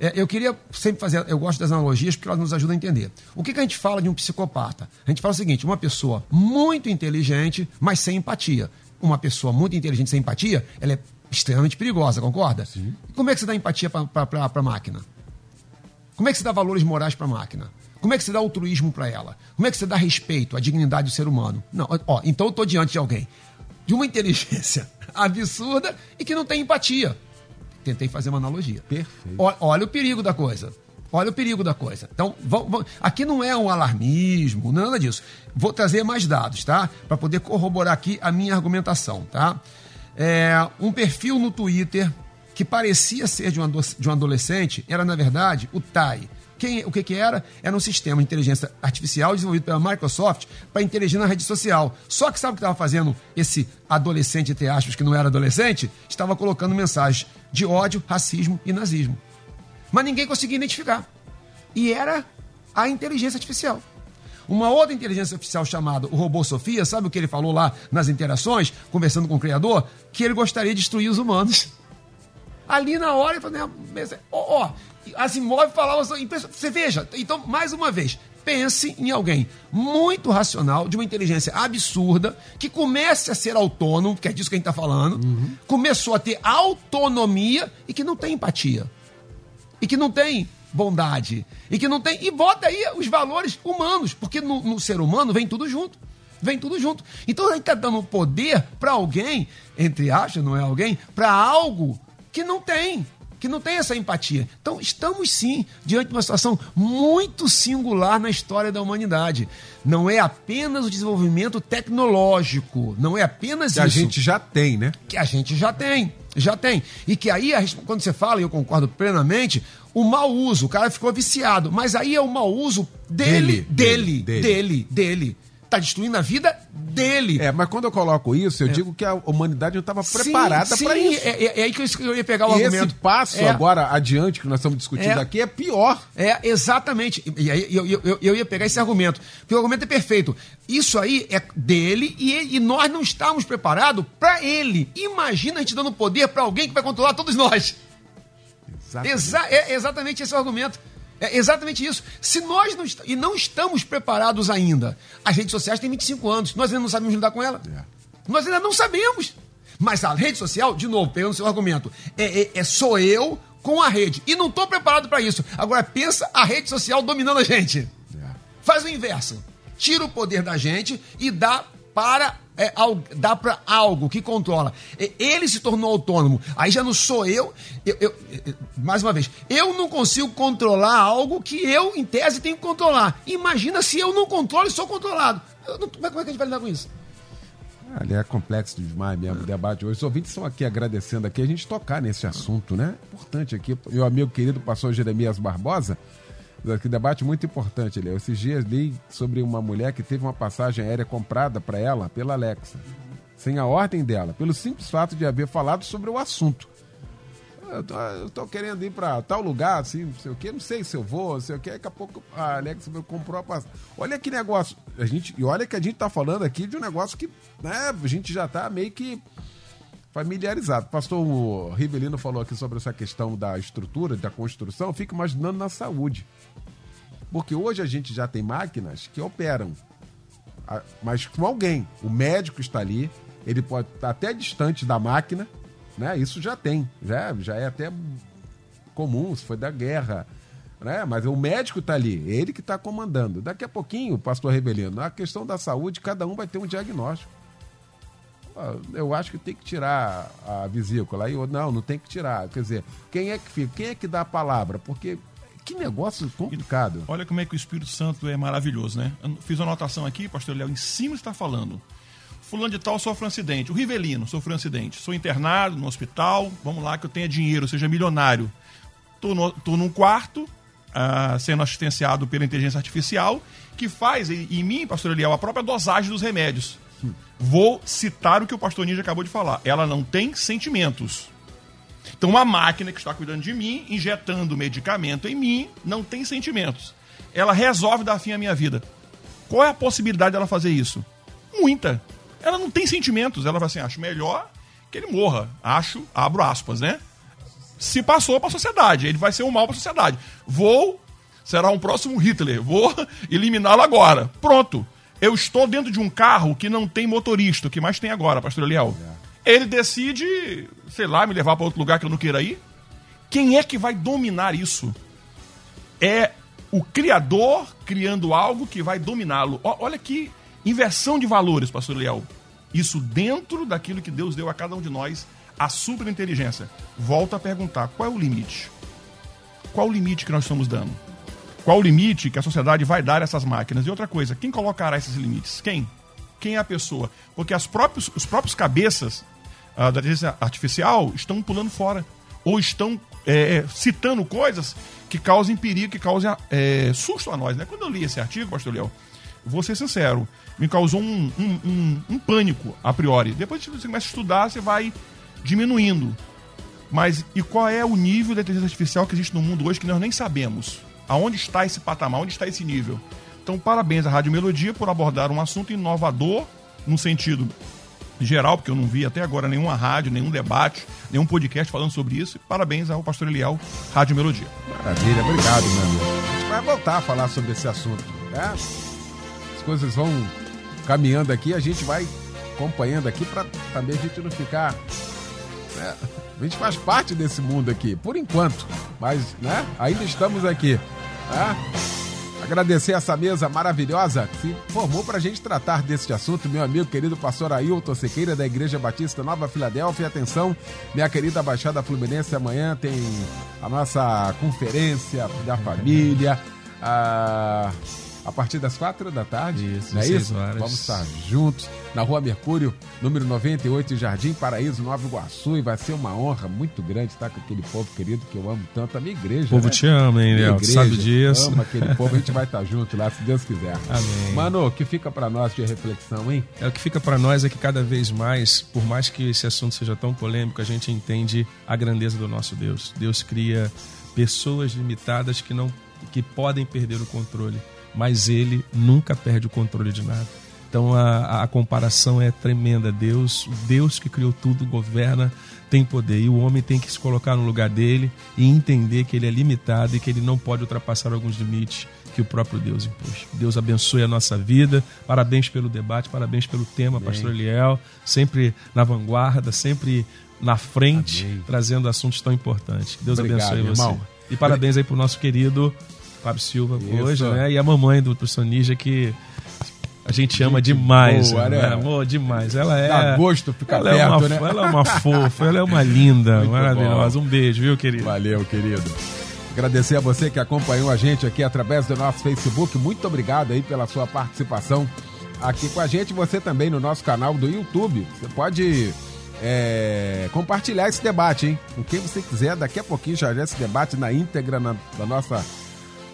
É, eu queria sempre fazer, eu gosto das analogias porque elas nos ajudam a entender. O que, que a gente fala de um psicopata? A gente fala o seguinte: uma pessoa muito inteligente, mas sem empatia. Uma pessoa muito inteligente sem empatia, ela é extremamente perigosa, concorda? Sim. E como é que você dá empatia para a máquina? Como é que você dá valores morais para a máquina? Como é que você dá altruísmo para ela? Como é que você dá respeito à dignidade do ser humano? Não, ó, então eu estou diante de alguém de uma inteligência absurda e que não tem empatia. Tentei fazer uma analogia. Perfeito. Olha, olha o perigo da coisa. Olha o perigo da coisa. Então, vamos, vamos, aqui não é um alarmismo, não é nada disso. Vou trazer mais dados, tá? Para poder corroborar aqui a minha argumentação, tá? É, um perfil no Twitter que parecia ser de um, de um adolescente era, na verdade, o Tai. Quem, o que, que era? Era um sistema de inteligência artificial desenvolvido pela Microsoft para interagir na rede social. Só que sabe o que estava fazendo esse adolescente, entre aspas, que não era adolescente? Estava colocando mensagens de ódio, racismo e nazismo. Mas ninguém conseguia identificar. E era a inteligência artificial. Uma outra inteligência artificial chamada o robô Sofia, sabe o que ele falou lá nas interações, conversando com o criador? Que ele gostaria de destruir os humanos. Ali na hora, ele falou, ó, ó, Asimov falava assim, você veja, então, mais uma vez, pense em alguém muito racional, de uma inteligência absurda, que comece a ser autônomo, que é disso que a gente está falando, uhum. começou a ter autonomia e que não tem empatia. E que não tem bondade. E que não tem. E bota aí os valores humanos, porque no, no ser humano vem tudo junto. Vem tudo junto. Então a gente está dando poder para alguém, entre aspas, não é alguém, para algo que não tem que não tem essa empatia. Então, estamos sim diante de uma situação muito singular na história da humanidade. Não é apenas o desenvolvimento tecnológico, não é apenas que isso. Que a gente já tem, né? Que a gente já tem, já tem. E que aí, quando você fala, e eu concordo plenamente, o mau uso, o cara ficou viciado, mas aí é o mau uso dele, dele, dele, dele. dele, dele está destruindo a vida dele. É, mas quando eu coloco isso, eu é. digo que a humanidade não estava preparada para isso. É, é, é, aí que eu ia pegar o e argumento. Esse passo é. agora adiante que nós estamos discutindo é. aqui é pior. É, exatamente. E aí eu, eu, eu, eu, ia pegar esse argumento. Porque o argumento é perfeito. Isso aí é dele e, e nós não estamos preparados para ele. Imagina a gente dando poder para alguém que vai controlar todos nós. Exatamente. Exa é exatamente esse o argumento. É exatamente isso. Se nós não, e não estamos preparados ainda, as redes sociais têm 25 anos, nós ainda não sabemos lidar com ela. É. Nós ainda não sabemos. Mas a rede social, de novo, pegando o seu argumento, é, é, é sou eu com a rede. E não estou preparado para isso. Agora pensa a rede social dominando a gente. É. Faz o inverso. Tira o poder da gente e dá para é, dá para algo que controla. Ele se tornou autônomo. Aí já não sou eu, eu, eu, Mais uma vez, eu não consigo controlar algo que eu, em tese, tenho que controlar. Imagina se eu não controlo e sou controlado. Não, como é que a gente vai lidar com isso? Ali é complexo demais mesmo o debate hoje. Os ouvintes estão aqui agradecendo aqui a gente tocar nesse assunto, né? Importante aqui. Meu amigo querido pastor Jeremias Barbosa que debate muito importante ali. Esses dias li sobre uma mulher que teve uma passagem aérea comprada para ela pela Alexa, sem a ordem dela, pelo simples fato de haver falado sobre o assunto. Eu tô, eu tô querendo ir para tal lugar, assim, não sei o que, não sei se eu vou, não sei o que. Daqui a pouco a Alexa comprou a passagem. Olha que negócio. A gente, e olha que a gente tá falando aqui de um negócio que né, a gente já tá meio que familiarizado. Pastor Rivelino falou aqui sobre essa questão da estrutura, da construção. Fico imaginando na saúde. Porque hoje a gente já tem máquinas que operam, mas com alguém. O médico está ali, ele pode estar até distante da máquina, né? Isso já tem, já, já é até comum, se foi da guerra, né? Mas o médico está ali, ele que está comandando. Daqui a pouquinho, pastor Rebelino, a questão da saúde, cada um vai ter um diagnóstico. Eu acho que tem que tirar a vesícula. Aí, não, não tem que tirar. Quer dizer, quem é que fica? Quem é que dá a palavra? Porque que negócio complicado. Olha como é que o Espírito Santo é maravilhoso, né? Eu fiz uma anotação aqui, pastor Léo, em cima está falando. Fulano de tal sofreu um acidente. O Rivelino sofreu um acidente. Sou internado no hospital. Vamos lá que eu tenha dinheiro, seja milionário. Tô, no, tô num quarto, ah, sendo assistenciado pela inteligência artificial, que faz em, em mim, pastor Eliel, a própria dosagem dos remédios. Vou citar o que o pastor Ninja acabou de falar. Ela não tem sentimentos. Então, uma máquina que está cuidando de mim, injetando medicamento em mim, não tem sentimentos. Ela resolve dar fim à minha vida. Qual é a possibilidade dela fazer isso? Muita. Ela não tem sentimentos. Ela vai assim: acho melhor que ele morra. Acho, abro aspas, né? Se passou para a sociedade, ele vai ser um mal para a sociedade. Vou, será um próximo Hitler. Vou eliminá-lo agora. Pronto. Eu estou dentro de um carro que não tem motorista, o que mais tem agora, pastor Eliel. Ele decide, sei lá, me levar para outro lugar que eu não queira ir. Quem é que vai dominar isso? É o criador criando algo que vai dominá-lo. Olha que inversão de valores, pastor Eliel. Isso dentro daquilo que Deus deu a cada um de nós, a superinteligência. Volta a perguntar, qual é o limite? Qual o limite que nós estamos dando? Qual o limite que a sociedade vai dar a essas máquinas? E outra coisa, quem colocará esses limites? Quem? Quem é a pessoa? Porque as próprios, os próprios cabeças ah, da inteligência artificial estão pulando fora. Ou estão é, citando coisas que causem perigo, que causem é, susto a nós. Né? Quando eu li esse artigo, pastor Léo, vou ser sincero, me causou um, um, um, um pânico a priori. Depois que você começa a estudar, você vai diminuindo. Mas e qual é o nível da inteligência artificial que existe no mundo hoje que nós nem sabemos? Aonde está esse patamar? Onde está esse nível? Então, parabéns à Rádio Melodia por abordar um assunto inovador, no sentido geral, porque eu não vi até agora nenhuma rádio, nenhum debate, nenhum podcast falando sobre isso. Parabéns ao pastor Eliel, Rádio Melodia. Maravilha, obrigado, meu amigo. A gente vai voltar a falar sobre esse assunto, né? As coisas vão caminhando aqui, a gente vai acompanhando aqui para também a gente não ficar. né? A gente faz parte desse mundo aqui, por enquanto, mas né? ainda estamos aqui. Né? Agradecer essa mesa maravilhosa que se formou para a gente tratar desse assunto, meu amigo querido pastor Ailton Sequeira, da Igreja Batista Nova Filadélfia. Atenção, minha querida Baixada Fluminense, amanhã tem a nossa conferência da família. A, a partir das quatro da tarde, Isso, não é isso? horas. Vamos estar juntos na Rua Mercúrio, número 98, Jardim Paraíso, Nova Iguaçu. E vai ser uma honra muito grande estar com aquele povo querido que eu amo tanto, a minha igreja. O povo né? te ama, hein, Léo? Sabe disso. Ama aquele povo, a gente vai estar junto lá, se Deus quiser. Amém. Mano, o que fica para nós de reflexão, hein? É o que fica para nós é que cada vez mais, por mais que esse assunto seja tão polêmico, a gente entende a grandeza do nosso Deus. Deus cria pessoas limitadas que não que podem perder o controle, mas ele nunca perde o controle de nada. Então a, a comparação é tremenda. Deus, o Deus que criou tudo, governa, tem poder. E o homem tem que se colocar no lugar dele e entender que ele é limitado e que ele não pode ultrapassar alguns limites que o próprio Deus impôs. Deus abençoe a nossa vida. Parabéns pelo debate, parabéns pelo tema, Pastor Eliel. Sempre na vanguarda, sempre na frente, Amém. trazendo assuntos tão importantes. Que Deus Obrigado, abençoe você. irmão. E parabéns aí pro nosso querido Fábio Silva Isso. hoje, né? E a mamãe do Ninja que a gente ama demais, boa, né? né? Amor demais. Ela é Dá gosto ficar ela é perto, uma, né? Ela é uma fofa, ela é uma linda, Muito maravilhosa. Um beijo, viu, querido? Valeu, querido. Agradecer a você que acompanhou a gente aqui através do nosso Facebook. Muito obrigado aí pela sua participação aqui com a gente. Você também no nosso canal do YouTube. Você pode é, compartilhar esse debate, hein? Com quem você quiser. Daqui a pouquinho já já esse debate na íntegra na, na nossa,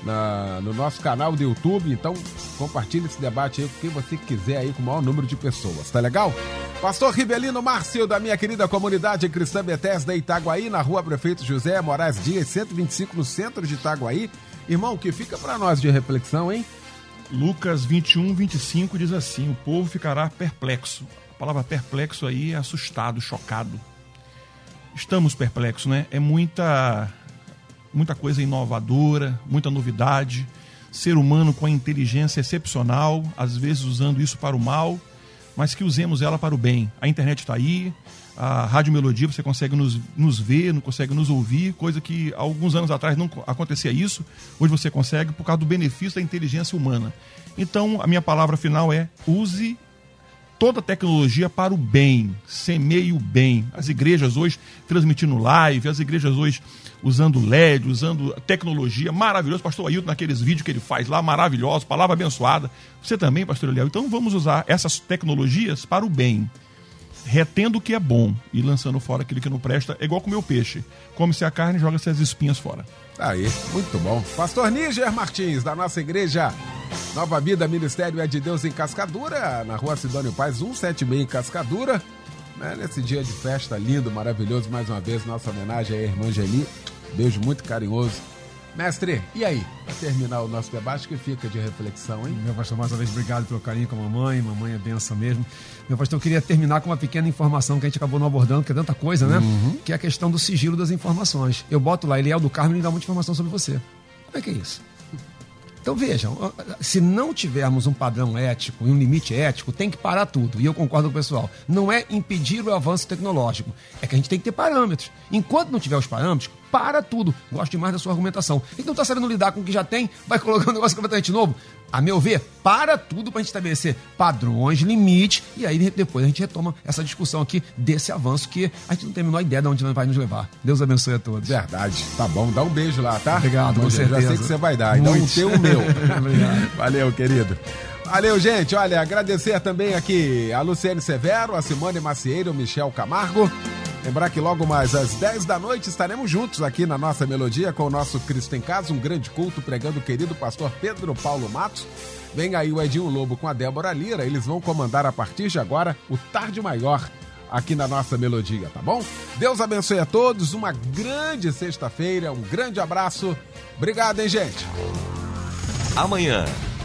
na- no nosso canal do YouTube. Então, compartilhe esse debate aí com quem você quiser aí, com o maior número de pessoas. Tá legal? Pastor Rivelino Márcio, da minha querida comunidade cristã Bethesda Itaguaí, na rua Prefeito José Moraes Dias, 125, no centro de Itaguaí. Irmão, o que fica para nós de reflexão, hein? Lucas 21, 25 diz assim: O povo ficará perplexo. A palavra perplexo aí é assustado, chocado. Estamos perplexos, né? É muita, muita coisa inovadora, muita novidade. Ser humano com a inteligência excepcional, às vezes usando isso para o mal, mas que usemos ela para o bem. A internet está aí, a Rádio Melodia você consegue nos, nos ver, não consegue nos ouvir, coisa que alguns anos atrás não acontecia isso. Hoje você consegue por causa do benefício da inteligência humana. Então, a minha palavra final é: use toda a tecnologia para o bem, semeie o bem. As igrejas hoje transmitindo live, as igrejas hoje usando LED, usando tecnologia, maravilhoso. Pastor Ailton, naqueles vídeos que ele faz lá, maravilhoso, palavra abençoada. Você também, pastor Eliel. Então vamos usar essas tecnologias para o bem. retendo o que é bom e lançando fora aquilo que não presta, é igual comer o peixe. Come-se a carne e joga-se as espinhas fora. Aí, muito bom. Pastor Níger Martins, da nossa igreja Nova Vida Ministério é de Deus em Cascadura, na rua Sidônio Paz, 176 em Cascadura. Né, Nesse dia de festa lindo, maravilhoso, mais uma vez, nossa homenagem à irmã Geli. Beijo muito carinhoso. Mestre, e aí? Para terminar o nosso debate, que fica de reflexão, hein? Meu pastor, mais uma vez, obrigado pelo carinho com a mamãe. Mamãe é benção mesmo. Meu pastor, eu queria terminar com uma pequena informação que a gente acabou não abordando, que é tanta coisa, né? Que é a questão do sigilo das informações. Eu boto lá, Eliel do Carmo e me dá muita informação sobre você. Como é que é isso? Então vejam, se não tivermos um padrão ético e um limite ético, tem que parar tudo. E eu concordo com o pessoal. Não é impedir o avanço tecnológico, é que a gente tem que ter parâmetros. Enquanto não tiver os parâmetros, para tudo. Gosto demais da sua argumentação. Então está sabendo lidar com o que já tem, vai colocar um negócio completamente novo. A meu ver, para tudo para a gente estabelecer padrões, limites, e aí depois a gente retoma essa discussão aqui desse avanço que a gente não tem a menor ideia de onde vai nos levar. Deus abençoe a todos. Verdade. Tá bom, dá um beijo lá, tá? Obrigado, com Eu Já sei certeza. que você vai dar. Então, Muitos. teu, um meu. Obrigado. Valeu, querido. Valeu, gente. Olha, agradecer também aqui a Luciane Severo, a Simone Macieiro, o Michel Camargo. Lembrar que logo mais às 10 da noite estaremos juntos aqui na nossa melodia com o nosso Cristo em Casa, um grande culto pregando o querido pastor Pedro Paulo Matos. Vem aí o Edinho Lobo com a Débora Lira, eles vão comandar a partir de agora o Tarde Maior aqui na nossa melodia, tá bom? Deus abençoe a todos, uma grande sexta-feira, um grande abraço. Obrigado, hein, gente? Amanhã